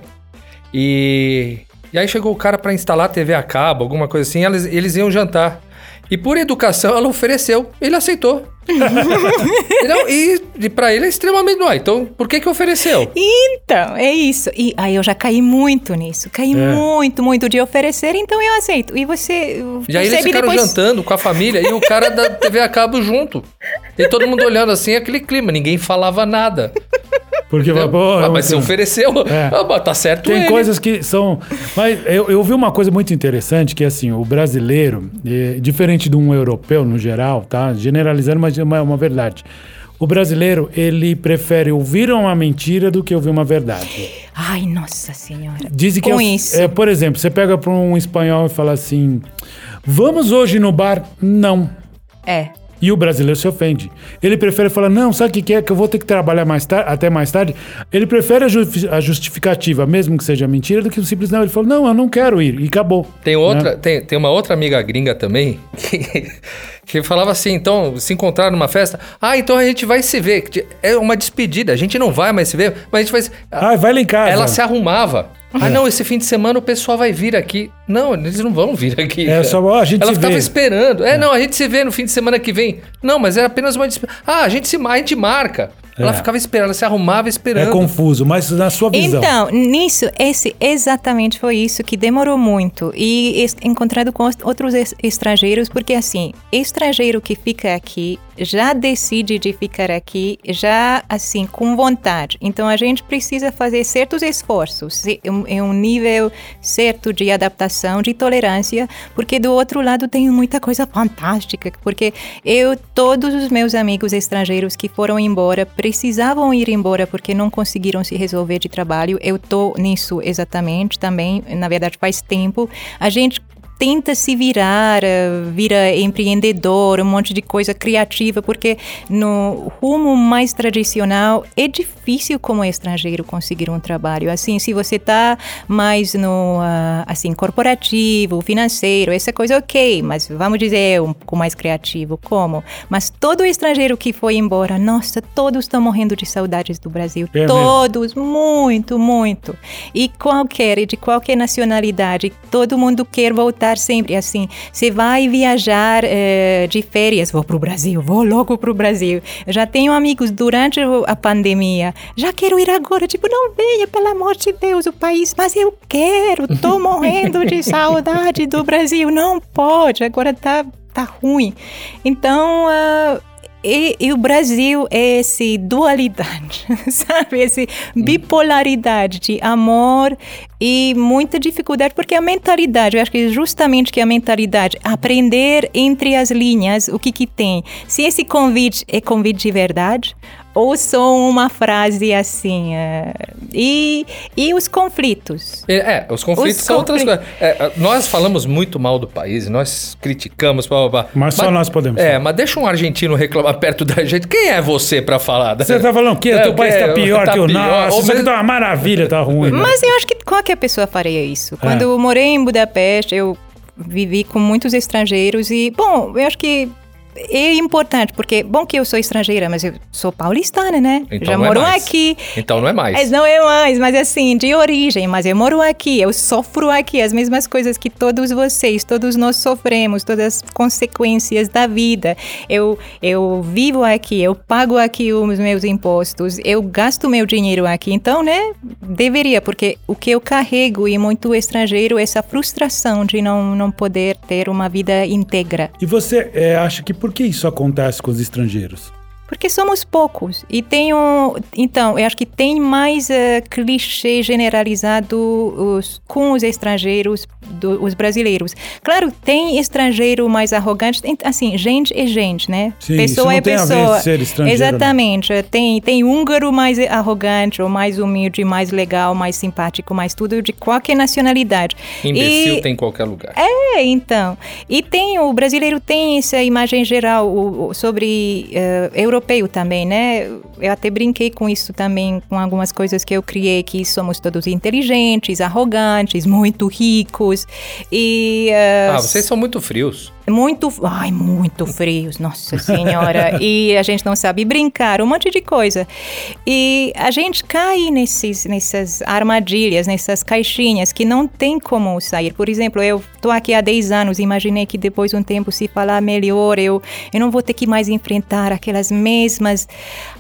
e, e aí chegou o cara para instalar TV a cabo, alguma coisa assim, eles, eles iam jantar. E por educação ela ofereceu, ele aceitou. (laughs) Não, e, e para ele é extremamente não. Então, por que que ofereceu? Então, é isso. E aí eu já caí muito nisso. Caí é. muito, muito de oferecer, então eu aceito. E você. E aí eles ficaram depois... jantando com a família e o cara da TV a cabo junto. E todo mundo olhando assim, aquele clima, ninguém falava nada. Porque, pô, ah, mas você ofereceu, (laughs) é. ah, tá certo Tem ele. coisas que são... Mas eu, eu vi uma coisa muito interessante, que é assim, o brasileiro, é, diferente de um europeu no geral, tá? Generalizando, mas é uma, uma verdade. O brasileiro, ele prefere ouvir uma mentira do que ouvir uma verdade. Ai, nossa senhora. Dizem que, Com é, isso. É, por exemplo, você pega para um espanhol e fala assim: Vamos hoje no bar? Não. É. E o brasileiro se ofende. Ele prefere falar, não, sabe o que, é? Que eu vou ter que trabalhar mais até mais tarde. Ele prefere a, ju a, justificativa, mesmo que seja mentira, do que o simples não. Ele falou, não, eu não quero ir. E acabou. Tem outra, né? tem, tem uma outra amiga gringa também (laughs) que, que falava assim, então, se encontrar numa festa, ah, então a gente vai se ver. É uma despedida, a gente não vai mais se ver, mas a gente vai. Ah, vai lá em casa. Ela se arrumava. Ah, não, esse fim de semana o pessoal vai vir aqui. Não, eles não vão vir aqui. É cara. só ó, a gente Ela ficava vê. esperando. É, é, não, a gente se vê no fim de semana que vem. Não, mas era apenas uma. Ah, a gente se a gente marca. Ela É. ficava esperando, ela se arrumava esperando. É confuso, mas na sua visão. Então, nisso, esse exatamente foi isso que demorou muito. E encontrado com os- outros es- estrangeiros, porque assim, estrangeiro que fica aqui já decide de ficar aqui, já assim, com vontade. Então a gente precisa fazer certos esforços, um- em um nível certo de adaptação, de tolerância, porque do outro lado tem muita coisa fantástica, porque eu, todos os meus amigos estrangeiros que foram embora, precisavam ir embora porque não conseguiram se resolver de trabalho. Eu tô nisso exatamente também, na verdade faz tempo. A gente tenta se virar, eh, vira empreendedor, um monte de coisa criativa, porque no rumo mais tradicional é difícil como estrangeiro conseguir um trabalho. Assim, se você tá mais no ah, assim corporativo, financeiro, essa coisa ok, mas vamos dizer um pouco mais criativo, como? Mas todo estrangeiro que foi embora, nossa, todos estão morrendo de saudades do Brasil, É mesmo? todos, muito, muito. E qualquer, de qualquer nacionalidade, todo mundo quer voltar sempre assim. Você vai viajar eh, de férias, vou pro Brasil, vou logo pro Brasil. Eu já tenho amigos durante o- a pandemia, já quero ir agora, tipo, não venha, pelo amor de Deus, o país, mas eu quero, tô (laughs) morrendo de saudade do Brasil, não pode, agora tá, tá ruim. Então, ah, e, e o Brasil é esse dualidade, (laughs) sabe? Esse bipolaridade de amor e muita dificuldade, porque a mentalidade, eu acho que justamente que a mentalidade, aprender entre as linhas o que que tem. Se esse convite é convite de verdade ou só uma frase assim. eh, e, e os conflitos. É, os conflitos Os são outras confli- coisas. É, nós falamos muito mal do país, nós criticamos, blá, blá, blá. Mas só nós podemos É, mas deixa um argentino reclamar perto da gente. Quem é você pra falar? Você tá falando que o É, teu país tá pior tá que o nosso. Ou Isso aqui tá uma maravilha, tá ruim. né? Mas eu acho que qualquer pessoa faria isso. Quando eu morei em Budapeste, eu vivi com muitos estrangeiros e, bom, eu acho que é importante, porque, bom que eu sou estrangeira, mas eu sou paulistana, né? Então Já não é moro mais. aqui. Então não é mais. Mas não é mais, mas assim, de origem, mas eu moro aqui, eu sofro aqui as mesmas coisas que todos vocês, todos nós sofremos, todas as consequências da vida. Eu, eu vivo aqui, eu pago aqui os meus impostos, eu gasto meu dinheiro aqui, então, né, deveria, porque o que eu carrego e muito estrangeiro, essa frustração de não, não poder ter uma vida íntegra. E você é, acha que por que isso acontece com os estrangeiros? Porque somos poucos. E tem um. Então, eu acho que tem mais eh, clichê generalizado os- com os estrangeiros, do- os brasileiros. Claro, tem estrangeiro mais arrogante. assim, gente é gente, né? Sim, pessoa isso não é tem a ver pessoa. ser estrangeiro, né? Exatamente. Tem, tem húngaro mais arrogante, ou mais humilde, mais legal, mais simpático, mais tudo, de qualquer nacionalidade. Imbecil E- tem em qualquer lugar. é, então. E tem, o brasileiro tem essa imagem geral o- o- sobre eh, europeu também, né? Eu até brinquei com isso também, com algumas coisas que eu criei, que somos todos inteligentes, arrogantes, muito ricos e... eh, Ah, vocês são muito frios. Muito, ai, muito frios, nossa senhora. (laughs) e a gente não sabe brincar, um monte de coisa. E a gente cai nesses, nessas armadilhas, nessas caixinhas que não tem como sair. Por exemplo, eu tô aqui há 10 anos, imaginei que depois de um tempo, se falar melhor, eu, eu não vou ter que mais enfrentar aquelas mesmas,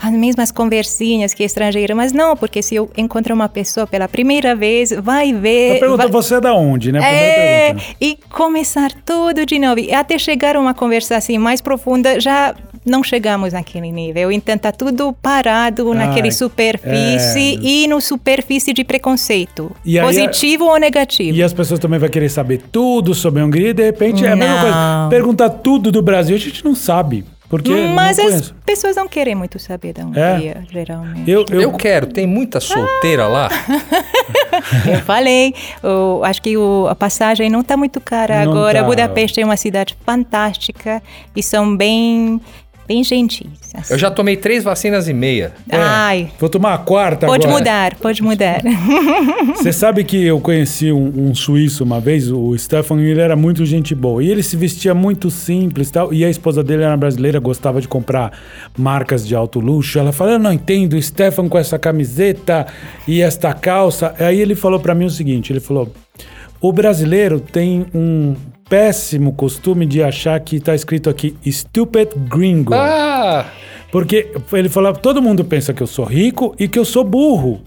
as mesmas conversinhas que estrangeira. Mas não, porque se eu encontro uma pessoa pela primeira vez, vai ver... A pergunta, vai- você é da onde, né? Primeira é, pergunta. e começar tudo de novo. Até chegar a uma conversa assim mais profunda, já não chegamos naquele nível. Então tá tudo parado naquele Ai, superfície é. e no superfície de preconceito. E positivo ou negativo. E as pessoas também vão querer saber tudo sobre a Hungria e de repente é a mesma Não. coisa. Perguntar tudo do Brasil, a gente não sabe. Porque Mas as conheço. pessoas não querem muito saber da Hungria, geralmente. Eu, eu, Eu quero, tem muita solteira lá. (laughs) Eu falei, o- acho que o- a passagem não está muito cara Não agora. tá. Budapeste é uma cidade fantástica e são bem, bem gentis. assim. Eu já tomei três vacinas e meia. Ai, vou tomar a quarta pode agora. mudar, pode mudar. (laughs) Você sabe que eu conheci um, um suíço uma vez, o Stefan, e ele era muito gente boa. E ele se vestia muito simples e tal. E a esposa dele era brasileira, gostava de comprar marcas de alto luxo. Ela falou: Eu não entendo, o Stefan com essa camiseta e esta calça. Aí ele falou pra mim o seguinte: ele falou. O brasileiro tem um péssimo costume de achar que tá escrito aqui stupid gringo. Ah! Porque ele falava, todo mundo pensa que eu sou rico e que eu sou burro,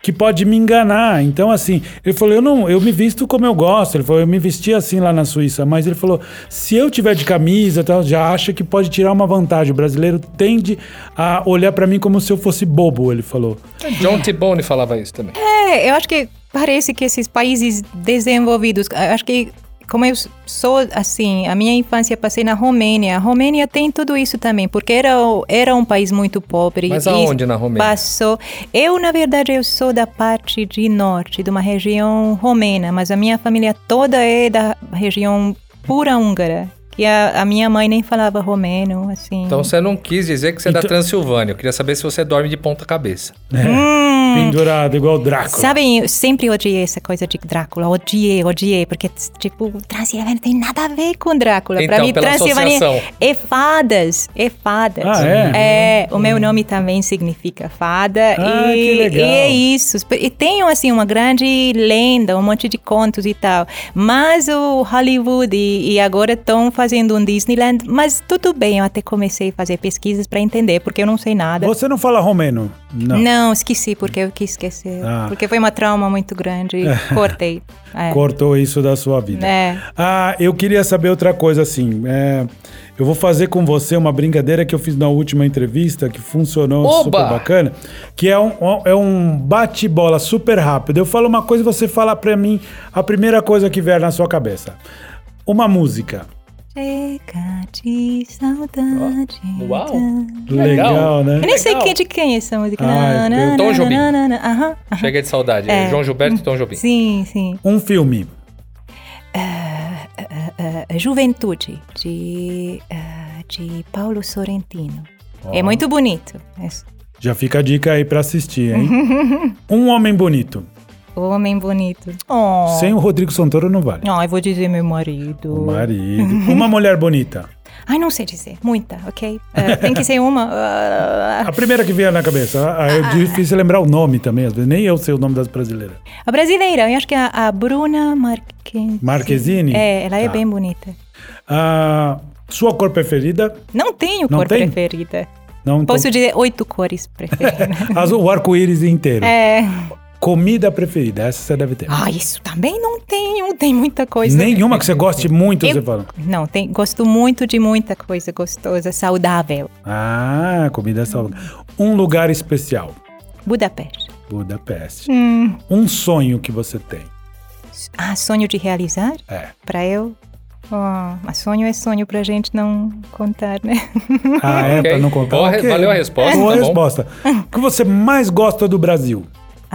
que pode me enganar. Então, assim, ele falou, eu não, eu me visto como eu gosto. Ele falou, eu me vesti assim lá na Suíça, mas ele falou, se eu tiver de camisa e tal, já acha que pode tirar uma vantagem. O brasileiro tende a olhar pra mim como se eu fosse bobo, ele falou. John T. Bone falava isso também. É, eu acho que parece que esses países desenvolvidos, acho que como eu sou assim, a minha infância passei na Romênia. A Romênia tem tudo isso também, porque era, era um país muito pobre. Mas aonde na Romênia? Passou. Eu, na verdade, eu sou da parte de norte, de uma região romena, mas a minha família toda é da região pura húngara. Que a, a minha mãe nem falava romeno, assim. Então você não quis dizer que você é da Então- Transilvânia. Eu queria saber se você dorme de ponta cabeça. É, Pendurado, igual o Drácula. Sabem, eu sempre odiei essa coisa de Drácula. Odiei, odiei. Porque, tipo, Transilvânia não tem nada a ver com Drácula. pra Então, mim, pela Transilvânia associação. é fadas. É fadas. Ah, é? É, o meu nome também significa fada. Ah, e, que legal. e é isso. E tem, assim, uma grande lenda, um monte de contos e tal. Mas o Hollywood e, e agora estão fazendo um Disneyland. Mas tudo bem, eu até comecei a fazer pesquisas para entender, porque eu não sei nada. Você não fala romeno? Não. Não, esqueci, porque eu quis esquecer. Ah. Porque foi uma trauma muito grande. (laughs) Cortei. É. Cortou isso da sua vida. É. Ah, eu queria saber outra coisa assim. é, eu vou fazer com você uma brincadeira que eu fiz na última entrevista, que funcionou Oba! super bacana, que é um, é um bate-bola super rápido. Eu falo uma coisa e você fala pra mim a primeira coisa que vier na sua cabeça. Uma música. Chega de saudade. Uau. Legal, né? Eu nem sei Legal. quem, de quem é essa música. Ai, Na, eu- na, Tom na, Jobim. na, na, na. Aham, aham. Chega de saudade. É. É. João Gilberto e Tom Jobim. Sim, sim. Um filme. Ah, Juventude, de, ah, de Paulo Sorrentino. É muito bonito. É Já fica a dica aí pra assistir, hein? (laughs) um homem bonito. Homem bonito. Oh. Sem o Rodrigo Santoro não vale. Não, eu vou dizer meu marido. O marido. Uma mulher bonita. (laughs) Ai, não sei dizer. Muita, ok? Eh, tem que ser uma. ah, (laughs) A primeira que vier na cabeça. Ah, É difícil lembrar o nome também, às vezes. Nem eu sei o nome das brasileiras. a brasileira, eu acho que é a, a Bruna Marquezine. Marquezine? É, ela é Tá. bem bonita. Ah, sua cor preferida? Não tenho Não cor tem? preferida. Não, então- Posso dizer oito cores preferidas. (laughs) Azul, o arco-íris inteiro. é. Comida preferida, essa você deve ter. Ah, isso também não tenho. Tem muita coisa. Nenhuma que você goste muito, Eu- você fala. Não, tem, gosto muito de muita coisa gostosa, saudável. Ah, comida saudável. Um lugar especial. Budapeste. Budapeste. Hum. Um sonho que você tem. Ah, sonho de realizar? É. Pra eu? Oh, mas sonho é sonho pra gente não contar, né? Ah, é, Ok. pra não contar. Boa re- Ok. valeu a resposta, Boa tá resposta. O que você mais gosta do Brasil?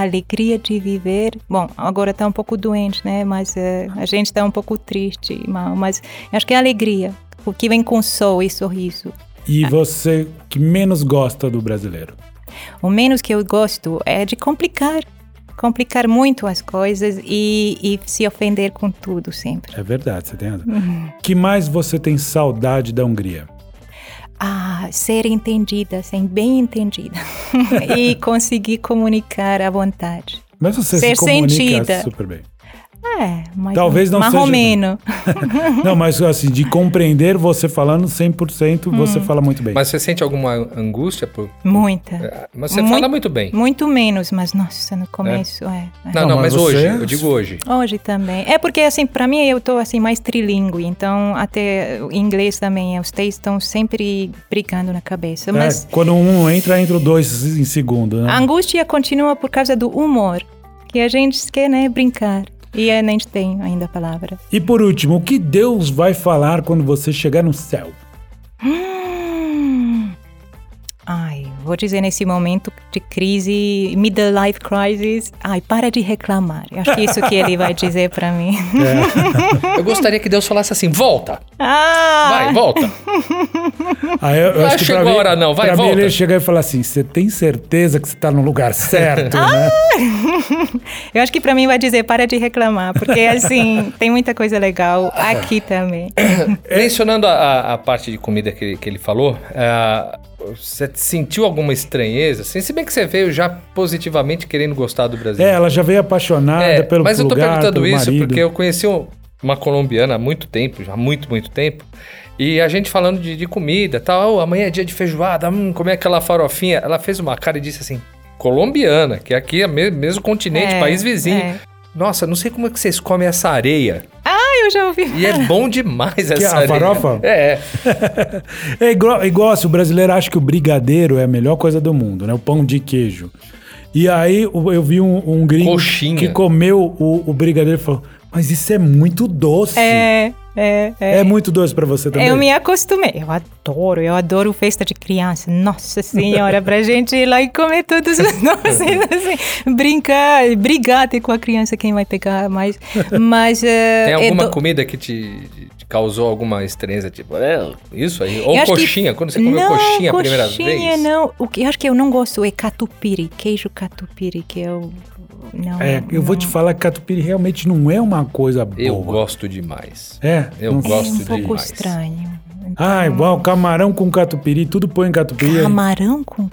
Alegria de viver. Bom, agora tá um pouco doente, né? Mas eh, a gente tá um pouco triste, mal. Mas acho que é alegria. O que vem com sol e sorriso. E você que menos gosta do brasileiro? O menos que eu gosto é de complicar. Complicar muito as coisas e, e se ofender com tudo sempre. É verdade, você tem razão. Uhum. que mais você tem saudade da Hungria? Ah, ser entendida, ser bem entendida. (laughs) e conseguir comunicar à vontade. Mas você Ser se comunica sentida. super bem. É, mas Talvez não seja- marromeno. (laughs) Não, mas assim, de compreender você falando 100%, você fala muito bem. Mas você sente alguma angústia? Por... Muita. É, Mas você Muito- fala muito bem. Muito menos, mas nossa, no começo é. é. Não, Não, não, mas mas, você- hoje, eu digo hoje. Hoje também. É porque, assim, pra mim eu tô, assim, mais trilingue. Então, até o inglês também. Os três estão sempre brigando na cabeça. Mas É, quando um entra, entra o dois em segundo, né? a angústia continua por causa do humor. Que a gente quer, né, brincar. E a gente tem ainda a palavra. E por último, o que Deus vai falar quando você chegar no céu? Hum. Vou dizer nesse momento de crise, middle life crisis, ai, para de reclamar. Eu acho que isso que ele vai dizer pra mim. (laughs) Eu gostaria que Deus falasse assim: volta! Ah! Vai, volta! Ah, eu, eu acho que chegou pra a mim, hora não, vai, pra mim volta. ele ia chegar e falar assim, você tem certeza que você tá no lugar certo, Ah! né? (laughs) Eu acho que pra mim vai dizer para de reclamar, porque assim, tem muita coisa legal aqui também. (coughs) Mencionando a, a- a parte de comida que, ele- que ele falou, ah, você sentiu alguma estranheza? Assim, se bem que você veio já positivamente querendo gostar do Brasil. É, ela já veio apaixonada É, pelo mas eu tô lugar, perguntando isso marido. porque eu conheci um- uma colombiana há muito tempo, já há muito, muito tempo. E a gente falando de, de comida, tal, "Oh, amanhã é dia de feijoada, hum, comer aquela farofinha. Ela fez uma cara e disse assim: colombiana, que aqui é me- mesmo continente, É, país vizinho. é. Nossa, não sei como é que vocês comem essa areia. Eu já ouvi. E é bom demais essa a areia. farofa? É. (laughs) É igual, igual se o brasileiro acha que o brigadeiro é a melhor coisa do mundo, né? O pão de queijo. E aí eu vi um, um gringo Coxinha. que comeu o, o brigadeiro e falou, mas isso é muito doce. É, é, é. É muito doce pra você também? Eu me acostumei. Eu adoro, eu adoro festa de criança. Nossa senhora, pra (laughs) gente ir lá e comer todos os (laughs) doces, assim, brincar, brigar até com a criança quem vai pegar mais. Mas eh, (laughs) Tem é alguma do- comida que te, te causou alguma estranheza? Tipo, é, isso aí? Ou Eu acho que- coxinha, quando você comeu não, coxinha a primeira coxinha vez? não. O que eu acho que eu não gosto é catupiry, queijo catupiry, que eu não. É, eu vou não- te falar que catupiry realmente não é uma coisa boa. Eu gosto demais. É? Eu não- gosto é um pouco demais. estranho. Ah, igual camarão com catupiry, tudo põe em catupiry. Camarão com.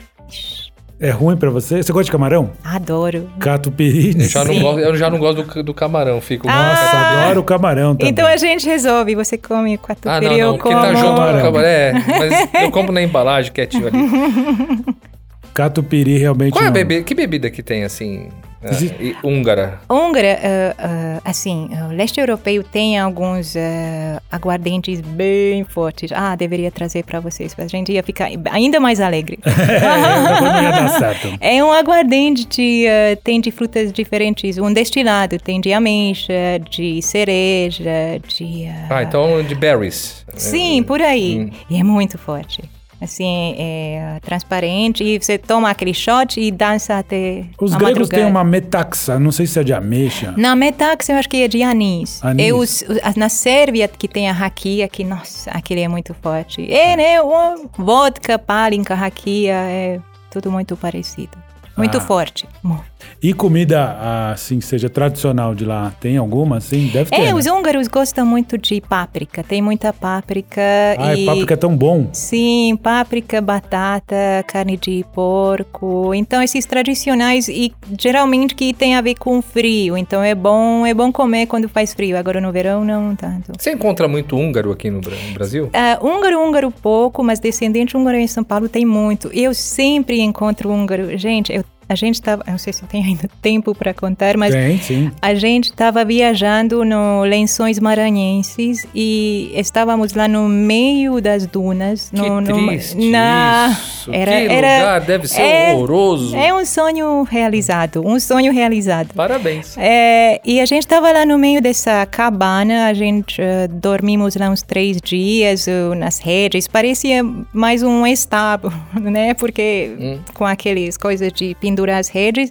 É ruim pra você? Você gosta de camarão? Adoro. Catupiry. Eu já, não gosto, eu já não gosto do, do camarão, fico Nossa, adoro camarão também. Então a gente resolve. Você come Ah, catupiry, não, eu não, que como. tá junto com Camarão. o camarão. É, mas eu como na embalagem quietinho ali. (laughs) Catupiry realmente Qual é a bebida? Que bebida que tem, assim, e- húngara? Húngara, ah, ah, assim, o leste europeu tem alguns ah, aguardentes bem fortes. Ah, deveria trazer para vocês, a gente ia ficar ainda mais alegre. (laughs) É. (laughs) É um aguardente de, tem de frutas diferentes, um destilado, tem de ameixa, de cereja, de... ah, Ah, então de berries. Sim, por aí. E é muito forte. Assim, é transparente e você toma aquele shot e dança até Os gregos têm madrugada. uma metaxa, não sei se é de ameixa. Na Metax eu acho que é de anis. Anis. E os, os- na Sérvia que tem a raquia, que nossa, aquele é muito forte. É, né, vodka, palinka, raquia, é tudo muito parecido. Muito Ah. forte. Mu- E comida, assim, seja tradicional de lá, tem alguma, assim? Deve ter, É, né? os húngaros gostam muito de páprica. Tem muita páprica Ai, e... páprica é tão bom. Sim, páprica, batata, carne de porco. Então esses tradicionais e geralmente que tem a ver com frio. Então é bom, é bom comer quando faz frio. Agora no verão não tanto. Você encontra muito húngaro aqui no Bra- no Brasil? Ah, húngaro, húngaro pouco, mas descendente húngaro em São Paulo tem muito. Eu sempre encontro húngaro. Gente, eu- a gente tava, eu não sei se tem ainda (laughs) tempo para contar, mas Tem, sim. a gente estava viajando no Lençóis Maranhenses e estávamos lá no meio das dunas. Que no, no- triste na- isso. Era, que era, lugar, deve ser é- horroroso. É um sonho realizado, um sonho realizado. Parabéns. É, e a gente estava lá no meio dessa cabana, a gente eh, dormimos lá uns três dias eh, nas redes, parecia mais um estábulo, (laughs) né? Porque com aqueles coisas de pendurar as redes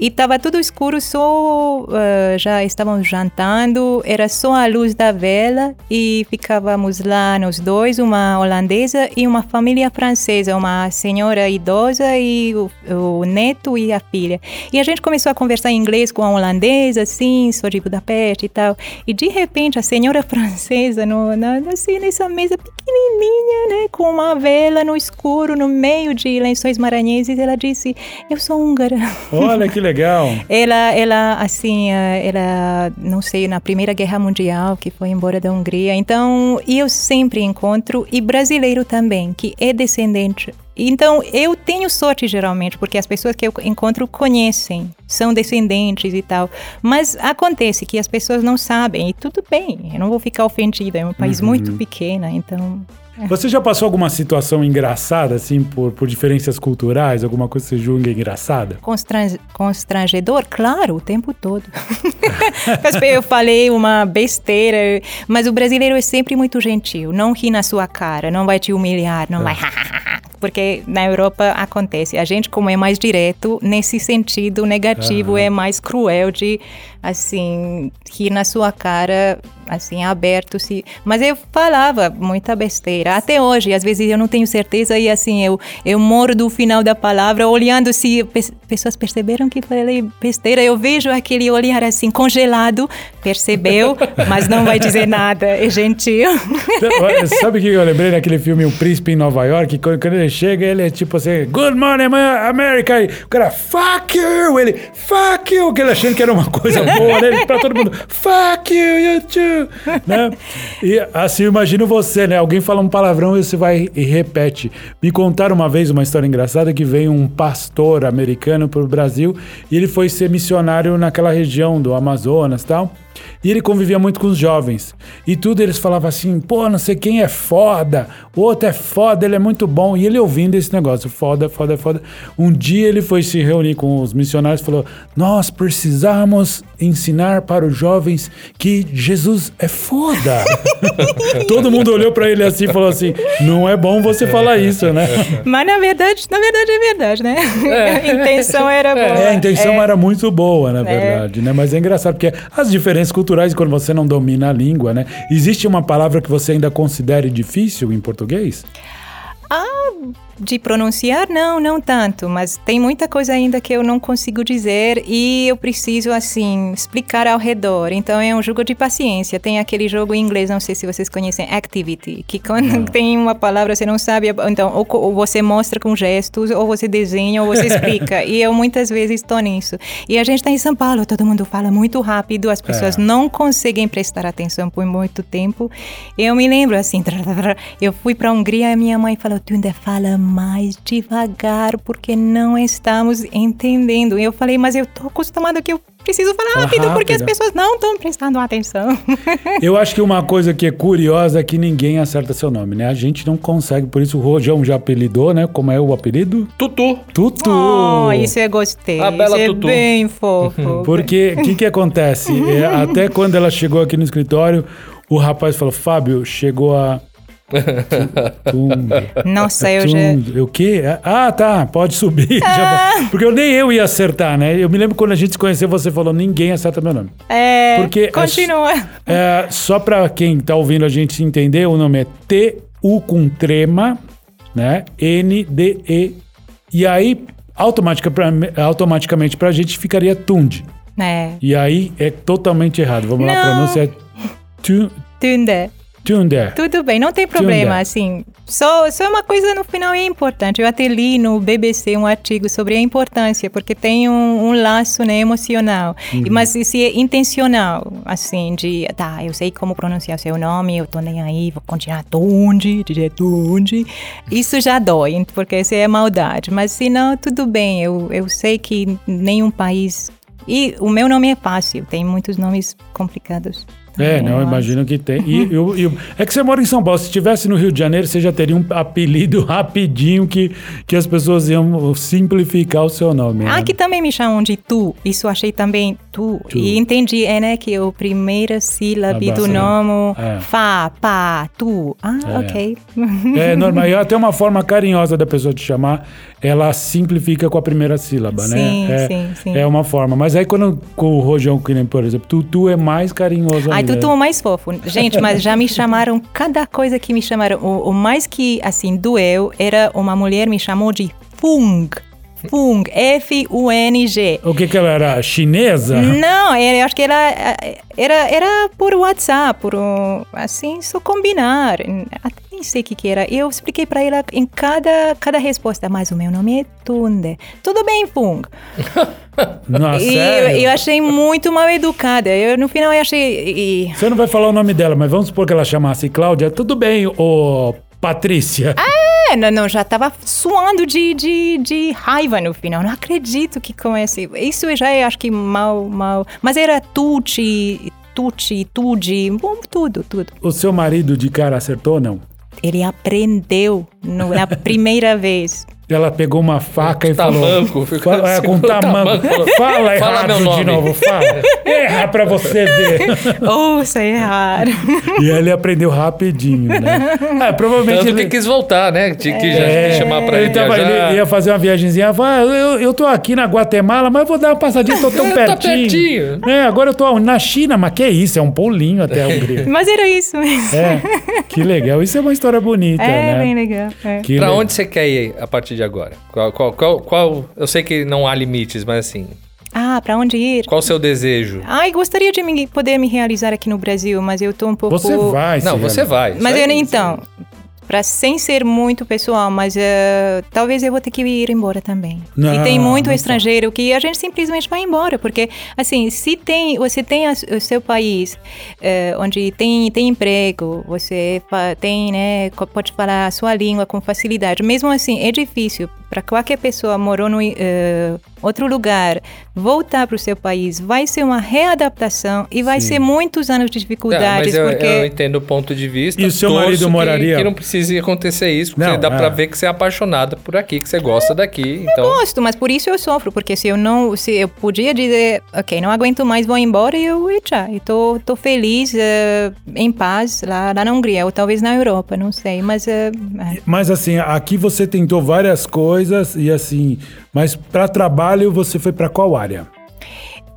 e estava tudo escuro, só eh, já estávamos jantando, era só a luz da vela e ficávamos lá nós dois, uma holandesa e uma família francesa, uma senhora idosa e o, o neto e a filha. E a gente começou a conversar em inglês com a holandesa, assim, sou de Budapeste e tal. E de repente a senhora (laughs) francesa, no, na, assim, nessa mesa pequenininha, né, com uma vela no escuro, no meio de lençóis maranhenses, ela disse: Eu sou húngara. Olha que legal. (laughs) Ela, ela, assim, eh, ela, não sei, na Primeira Guerra Mundial, que foi embora da Hungria. Então, eu sempre encontro, e brasileiro também, que é descendente. Então, eu tenho sorte geralmente, porque as pessoas que eu encontro conhecem, são descendentes e tal. Mas acontece que as pessoas não sabem, e tudo bem, eu não vou ficar ofendida, é um país muito pequeno, então. Você já passou alguma situação engraçada, assim, por, por diferenças culturais? Alguma coisa que você julga engraçada? Constran- constrangedor, claro, o tempo todo. (laughs) Eu falei uma besteira, mas o brasileiro é sempre muito gentil, não ri na sua cara, não vai te humilhar, não vai. (laughs) Porque na Europa acontece. A gente, como é mais direto, nesse sentido negativo, é mais cruel de, assim, rir na sua cara, assim, aberto. Se... Mas eu falava muita besteira. Até hoje, às vezes eu não tenho certeza e, assim, eu, eu moro do final da palavra, olhando se pe- pessoas perceberam que falei besteira. Eu vejo aquele olhar, assim, congelado. Percebeu, (laughs) mas não vai dizer nada. É gentil. (laughs) Sabe o que eu lembrei naquele filme O Príncipe em Nova York? Quando, quando ele chega, ele é tipo assim, Good morning, America! E o cara, fuck you! Ele, fuck you! Que ele achando que era uma coisa (laughs) boa, né? Ele, Pra todo mundo, fuck you, you too! Né? E assim, imagino você, né? Alguém fala um palavrão e você vai e repete. Me contaram uma vez uma história engraçada que veio um pastor americano pro Brasil e ele foi ser missionário naquela região do Amazonas e tal. E ele convivia muito com os jovens. E tudo eles falavam assim: pô, não sei quem é foda, o outro é foda, ele é muito bom. E ele ouvindo esse negócio: foda, foda, foda. Um dia ele foi se reunir com os missionários e falou: Nós precisamos ensinar para os jovens que Jesus é foda. (laughs) Todo mundo olhou para ele assim e falou assim: Não é bom você falar isso, né? (laughs) Mas na verdade, na verdade é verdade, né? (laughs) A intenção era boa. É, a intenção É. era muito boa, na verdade, né? Mas é engraçado, porque as diferenças culturais, quando você não domina a língua, né? Existe uma palavra que você ainda considere difícil em português? Ah, de pronunciar, não, não tanto, mas tem muita coisa ainda que eu não consigo dizer e eu preciso, assim, explicar ao redor. Então é um jogo de paciência. Tem aquele jogo em inglês, não sei se vocês conhecem, Activity, que quando (laughs) tem uma palavra você não sabe, então ou, ou você mostra com gestos, ou você desenha, ou você explica. (laughs) e eu muitas vezes estou nisso. E a gente está em São Paulo, todo mundo fala muito rápido, as pessoas É. não conseguem prestar atenção por muito tempo. Eu me lembro assim, (laughs) eu fui para a Hungria e minha mãe falou: "Tu ainda fala mais devagar porque não estamos entendendo". E eu falei: "Mas eu tô acostumado que eu preciso falar Fala rápido, porque as rápido. pessoas não estão prestando atenção". (laughs) Eu acho que uma coisa que é curiosa é que ninguém acerta seu nome, né? A gente não consegue, por isso o Rojão já apelidou, né? Como é o apelido? Tutu. Tutu! Oh, isso eu gostei. A bela isso é Tutu. bem fofo. (laughs) Porque o que, que acontece? É, (laughs) até quando ela chegou aqui no escritório, o rapaz falou: Fábio, chegou a. Tum, Nossa, eu já o quê? Ah, tá, pode subir. Já- porque eu nem eu ia acertar, né? Eu me lembro quando a gente se conheceu, você falou: ninguém acerta meu nome. é, Porque continua. É, só para quem tá ouvindo a gente entender, o nome é T-U com trema, né? N-D-E. E aí, automatica pra, automaticamente pra gente ficaria Tund. É. E aí é totalmente errado. Vamos lá, a Não. pronúncia é tu- Tunde. Tunder. Tudo bem, não tem problema, Tunde. assim. Só, só uma coisa no final é importante. Eu até li no BBC um artigo sobre a importância, porque tem um, um laço né, emocional. E- Mas se é intencional, assim, de, tá, eu sei como pronunciar seu nome, eu tô nem aí, vou continuar Tunde, dizer Tunde. Isso já dói, porque isso é maldade. Mas se não, tudo bem. Eu, eu sei que nenhum país. E o meu nome é fácil, tem muitos nomes complicados. É, não, eu imagino que tem. E, eu- eu- é que você mora em São Paulo. Se estivesse no Rio de Janeiro, você já teria um apelido (laughs) rapidinho que, que as pessoas iam simplificar o seu nome. né? Aqui também me chamam de tu. Isso achei também tu. Tu. E entendi, é né, que a primeira sílaba Ah, do sim. nome, É. fá, pá, tu. Ah, É. ok. É (laughs) normal. E até uma forma carinhosa da pessoa te chamar, ela simplifica com a primeira sílaba, né? Sim, É, sim, sim. É uma forma. Mas aí quando com o Rojão, que nem, por exemplo, Tutu é mais carinhoso Ai, tu, é o mais fofo. Gente, mas já me chamaram, cada coisa que me chamaram, o, o mais que, assim, doeu, era uma mulher me chamou de Fung. Fung, F-U-N-G. O que que ela era? Chinesa? Não, eu acho que era, era, era por WhatsApp, por assim, só combinar. Até nem sei o que, que era. Eu expliquei para ela em cada, cada resposta, mas o meu nome é Tunde. Tudo bem, Fung. (laughs) Nossa, e eu, Ah, eu achei muito mal educada. Eu, no final eu achei. e- Você não vai falar o nome dela, mas vamos supor que ela chamasse Cláudia. Tudo bem, ô Patrícia. É, não, não, já tava suando de, de, de raiva no final. Não acredito que com esse. Isso eu já é, acho que mal, mal. Mas era Tuti, Tuti, Tudi, bom, tudo, tudo. O seu marido de cara acertou ou não? Ele aprendeu no- na primeira vez. Ela pegou uma faca e falou. Tamanco, ficou Fala, é, assim, com com tamanco. tamanco. Fala Fala errado meu de novo, fala. Erra pra você ver. Ouça errado. E ele aprendeu rapidinho, né? É, (laughs) provavelmente Tanto ele... que quis voltar, né? Que, que já É, quis chamar pra ele, tava- viajar. ele ia fazer uma viagemzinha. Falou, ah, eu, eu tô aqui na Guatemala, mas eu vou dar uma passadinha, tô (laughs) tão Tá pertinho. pertinho. É, agora eu tô na China, mas que isso? É um pulinho até a Hungria. (laughs) Mas era isso mesmo. É, que legal. Isso é uma história bonita, É, né? bem legal. é. Que Pra le- onde você quer ir a partir de agora? Qual, qual, qual, qual- eu sei que não há limites, mas assim, Ah, pra onde ir? qual o seu desejo? Ai, gostaria de me- poder me realizar aqui no Brasil, mas eu tô um pouco. Você vai, Não, você vai. Mas eu, aí, então, pra, sem ser muito pessoal, mas eh, talvez eu vou ter que ir embora também. Não, e tem muito estrangeiro que a gente simplesmente vai embora, porque assim, se tem, você tem a- o seu país eh, onde tem, tem emprego, você tem, né, pode falar a sua língua com facilidade. Mesmo assim, é difícil para qualquer pessoa morou no eh, outro lugar, voltar para o seu país, vai ser uma readaptação e vai ser muitos anos de É, dificuldades, mas eu, porque eu entendo o ponto de vista. E o seu marido que- moraria- Que, não precise acontecer isso, porque Não, dá é. ver que você é apaixonada por aqui, que você gosta daqui. Então, gosto, mas por isso eu sofro, porque se eu não, se eu podia dizer, ok, não aguento mais, vou embora, eu ia já. E tô, tô feliz, eh, em paz lá, lá na Hungria, ou talvez na Europa, não sei, mas eh, é. Mas assim, aqui você tentou várias coisas e assim, mas para trabalho você foi para qual área?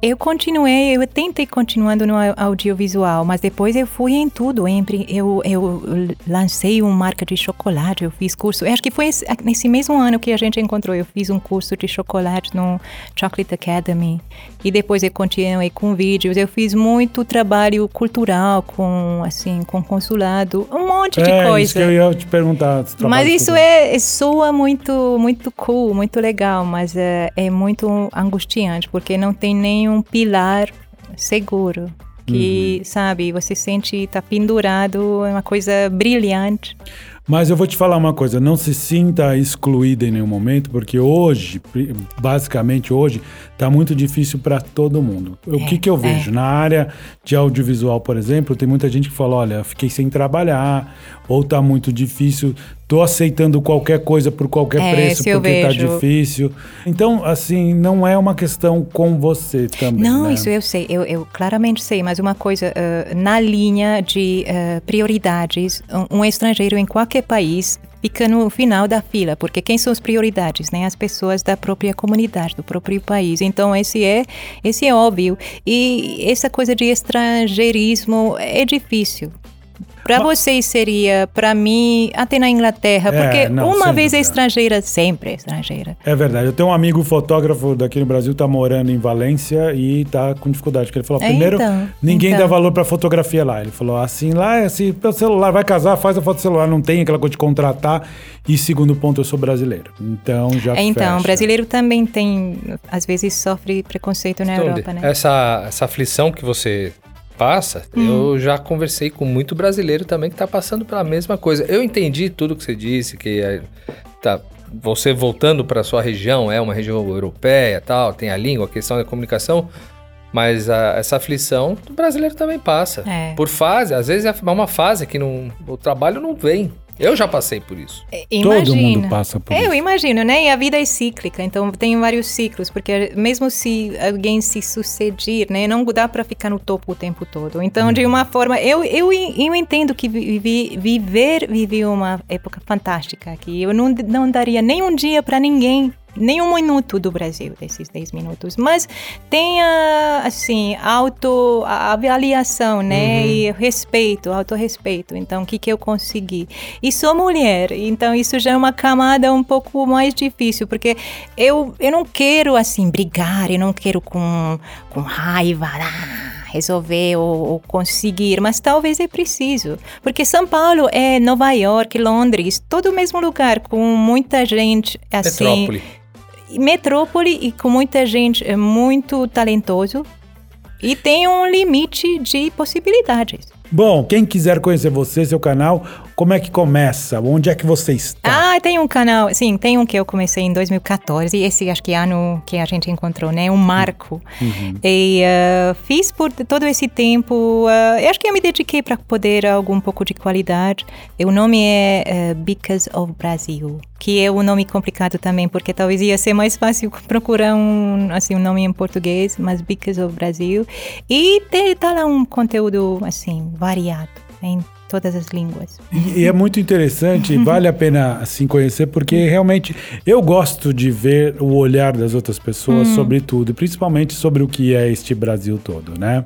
Eu continuei, eu tentei continuando no au- audiovisual, mas depois eu fui em tudo. Entre, eu, eu lancei uma marca de chocolate, eu fiz curso. eu Acho que foi esse- nesse mesmo ano que a gente encontrou. Eu fiz um curso de chocolate no Chocolate Academy. E depois eu continuei com vídeos. Eu fiz muito trabalho cultural com, assim, com consulado, um monte de é, coisa. isso que eu ia te perguntar. Mas isso é, soa muito, muito cool, muito legal, mas é, é muito angustiante, porque não tem nenhum pilar seguro. Que, sabe, você sente, tá pendurado, é uma coisa brilhante. Mas eu vou te falar uma coisa, não se sinta excluída em nenhum momento, porque hoje, basicamente hoje, tá muito difícil para todo mundo. O que que eu vejo? Na área de audiovisual, por exemplo, tem muita gente que fala, olha, fiquei sem trabalhar, ou tá muito difícil, tô aceitando qualquer coisa por qualquer É, preço porque tá difícil. Então, assim, não é uma questão com você também, Não, né? isso eu sei, eu, eu claramente sei, mas uma coisa, eh, na linha de eh, prioridades, um, um estrangeiro em qualquer país fica no final da fila, porque quem são as prioridades, né? As pessoas da própria comunidade, do próprio país. Então esse é, esse é óbvio. E essa coisa de estrangeirismo é difícil. Para vocês seria, para mim, até na Inglaterra, É, porque não, uma vez é dúvida. estrangeira, sempre é estrangeira. É verdade. Eu tenho um amigo fotógrafo daqui no Brasil, tá morando em Valência e tá com dificuldade. Porque ele falou: É, primeiro, então, ninguém então. dá valor pra fotografia lá. Ele falou: assim, lá é assim, pelo celular, vai casar, faz a foto do celular, não tem aquela coisa de contratar. E segundo ponto, eu sou brasileiro. Então já É, Então, fecha. brasileiro também tem, às vezes sofre preconceito na Então, Europa, né? essa, essa aflição que você passa, eu já conversei com muito brasileiro também que tá passando pela mesma coisa. Eu entendi tudo que você disse, que é, tá, você voltando para sua região, é uma região europeia, tal, tem a língua, a questão da comunicação, mas a- essa aflição o brasileiro também passa. É. Por fase, às vezes é uma fase que não, o trabalho não vem. Eu já passei por isso. É, Todo mundo passa por É, isso. Eu imagino, né? E a vida é cíclica, então tem vários ciclos, porque mesmo se alguém se suceder, né, não dá para ficar no topo o tempo todo. Então, de uma forma, eu, eu, eu entendo que vivi, viver, vivi uma época fantástica aqui. Eu não, não daria nem um dia para ninguém. Nem um minuto do Brasil, desses 10 minutos. Mas tenha, assim, autoavaliação, né? E respeito, autorrespeito. Então, o que, que eu consegui? E sou mulher, então isso já é uma camada um pouco mais difícil, porque eu, eu não quero, assim, brigar, eu não quero com, com raiva, ah, resolver ou, ou conseguir, mas talvez é preciso. Porque São Paulo é Nova York, Londres, todo o mesmo lugar, com muita gente, assim Metrópole. Metrópole e com muita gente é muito talentoso e tem um limite de possibilidades. Bom, quem quiser conhecer você, seu canal, como é que começa? Onde é que você está? Ah, tem um canal, sim, tem um que eu comecei em 2014, esse acho que é ano que a gente encontrou, né? Um marco. E ah, fiz por todo esse tempo, ah, eu acho que eu me dediquei para poder algo um pouco de qualidade. E o nome é eh, Because of Brasil, que é um nome complicado também, porque talvez ia ser mais fácil (laughs) procurar um, assim, um nome em português, mas Because of Brasil. E tem, tá lá um conteúdo, assim, variado, em todas as línguas. E, e é muito interessante, (laughs) vale a pena assim conhecer, porque realmente eu gosto de ver o olhar das outras pessoas sobre tudo, principalmente sobre o que é este Brasil todo, né?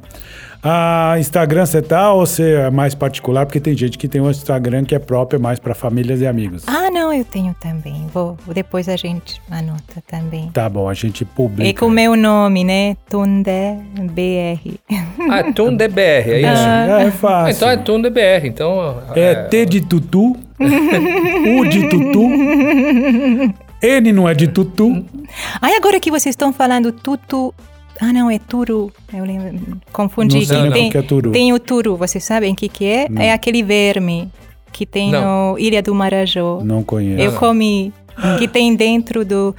A Instagram você tá ou você é mais particular? Porque tem gente que tem um Instagram que é próprio mais para famílias e amigos. Ah, não, eu tenho também. Vou, depois a gente anota também. Tá bom, a gente publica. E com o meu nome, né? Tundé BR. Ah, é Tunde BR, é isso? É, é Ah, fácil. então é Tunde BR, então... É T de tutu, U de tutu, N não é de tutu. Ai, agora que vocês estão falando tutu. Ah, não, é turu. Eu lembro, confundi. Não sei Que não, tem, que é turu. tem o turu. Vocês sabem o que, que é? É aquele verme que tem Não. no Ilha do Marajó. Não conheço. Eu comi. Que tem dentro do.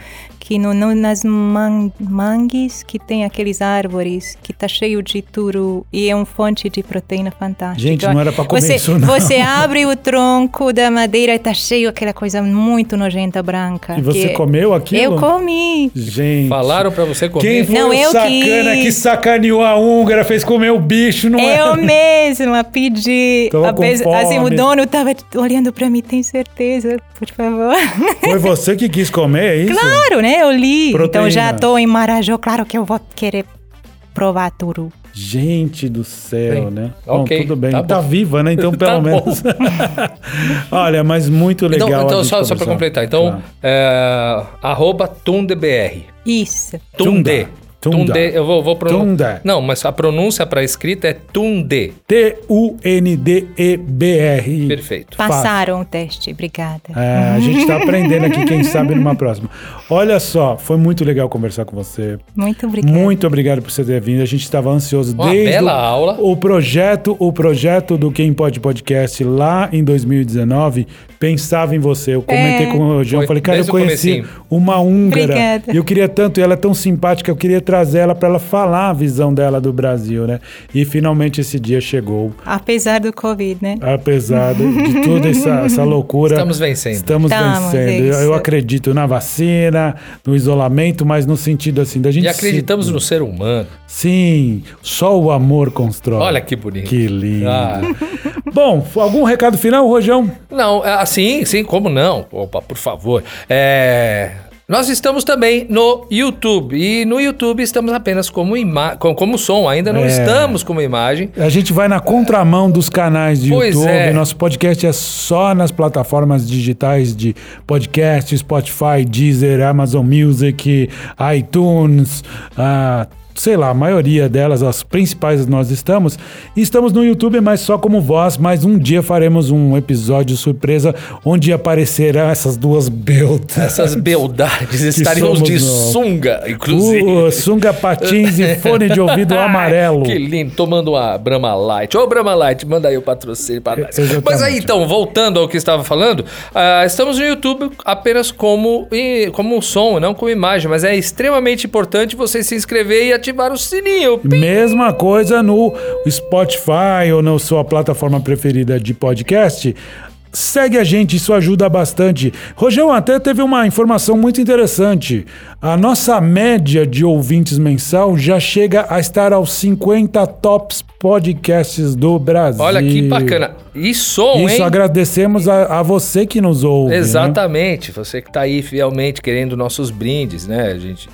Que no, no- nas man, mangues, que tem aqueles árvores, que tá cheio de turu e é uma fonte de proteína fantástica. Gente, não era pra comer você, isso, não. Você abre o tronco da madeira e tá cheio aquela coisa muito nojenta branca. E você que- comeu aquilo? Eu comi. Gente. Falaram pra você comer? Quem foi Não, o eu sacana quis. que sacaneou a húngara, fez comer o bicho, não Eu é? (laughs) mesma pedi. Tava com Apes- assim, o dono tava olhando pra mim, tem certeza, por favor. Foi você que quis comer, é isso? Claro, né? Eu li. Proteína. Então já tô em Marajó, claro que eu vou querer provar turu. Gente do céu, Bem, né? ok, bom, tudo bem. tá Tá, viva, né? Então, (laughs) pelo Tá menos. (laughs) Olha, mas muito legal. Então, a então gente só, só para completar. Então, Tá. é, arroba TundeBR. Isso. Tunde. Tunda. Tunde. Eu vou, vou pronunciar. Não, mas a pronúncia para escrita é Tunde. T-U-N-D-E-B-R. Perfeito. Passaram o teste, obrigada. É, a gente tá aprendendo aqui, quem sabe numa próxima. Olha só, foi muito legal conversar com você. Muito obrigada. Muito obrigado por você ter vindo. A gente estava ansioso Uma desde bela o, aula. o projeto, o projeto do Quem Pode Podcast lá em 2019 pensava em você. Eu comentei É. com o João, falei, cara, eu conheci comecinho. uma húngara Obrigada. e eu queria tanto, e ela é tão simpática, eu queria trazer ela para ela falar a visão dela do Brasil, né? E finalmente esse dia chegou. Apesar do Covid, né? Apesar de, de (laughs) toda essa, essa loucura. Estamos vencendo. Estamos Estamos, vencendo. Eu- isso. eu acredito na vacina, no isolamento, mas no sentido assim da gente. E acreditamos se- no ser humano. Sim, só o amor constrói. Olha que bonito. Que lindo. Ah. Bom, algum recado final, Rojão? Não, é, assim, sim, como não? Opa, por favor. É, Nós estamos também no YouTube. E no YouTube estamos apenas como, ima com- como som, ainda não É. estamos como imagem. A gente vai na contramão dos canais de Pois YouTube. é. Nosso podcast é só nas plataformas digitais de podcast, Spotify, Deezer, Amazon Music, iTunes, ah, sei lá, a maioria delas, as principais nós estamos. Estamos no YouTube, mas só como voz. Mas um dia faremos um episódio surpresa onde aparecerão essas duas beltas. Essas (laughs) beldades estaremos de nós. sunga, inclusive. Uh, sunga patins e fone de ouvido (laughs) amarelo. Que lindo, tomando uma Brahma Light. Ô, Brahma Light, manda aí o patrocínio pra nós. Exatamente. Mas aí, então, voltando ao que estava falando, ah, estamos no YouTube apenas como, como som, não como imagem, mas é extremamente importante você se inscrever e ativar o sininho. Pim! Mesma coisa no Spotify ou na sua plataforma preferida de podcast. Segue a gente, isso ajuda bastante. Rogério até teve uma informação muito interessante. A nossa média de ouvintes mensal já chega a estar aos 50 tops podcasts do Brasil. Olha que bacana. E Isso, hein? agradecemos a, a você que nos ouve. né? Exatamente, você que tá aí fielmente querendo nossos brindes, né? A gente,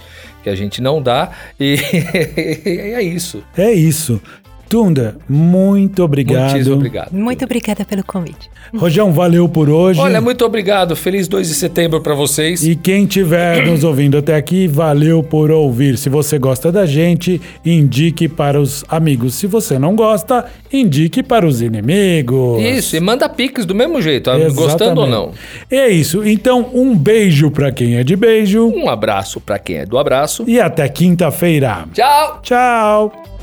que a gente não dá. E (laughs) é isso. É isso. Tunda, muito obrigado. Muitíssimo obrigado. Muito obrigada pelo convite. Rojão, valeu por hoje. Olha, muito obrigado. Feliz 2 de setembro pra vocês. E quem estiver (clears throat) nos ouvindo até aqui, valeu por ouvir. Se você gosta da gente, indique para os amigos. Se você não gosta, indique para os inimigos. Isso, e manda piques do mesmo jeito, gostando ou não. É isso. Então, um beijo para quem é de beijo Um abraço pra quem é do abraço. e até quinta-feira. Tchau! Tchau.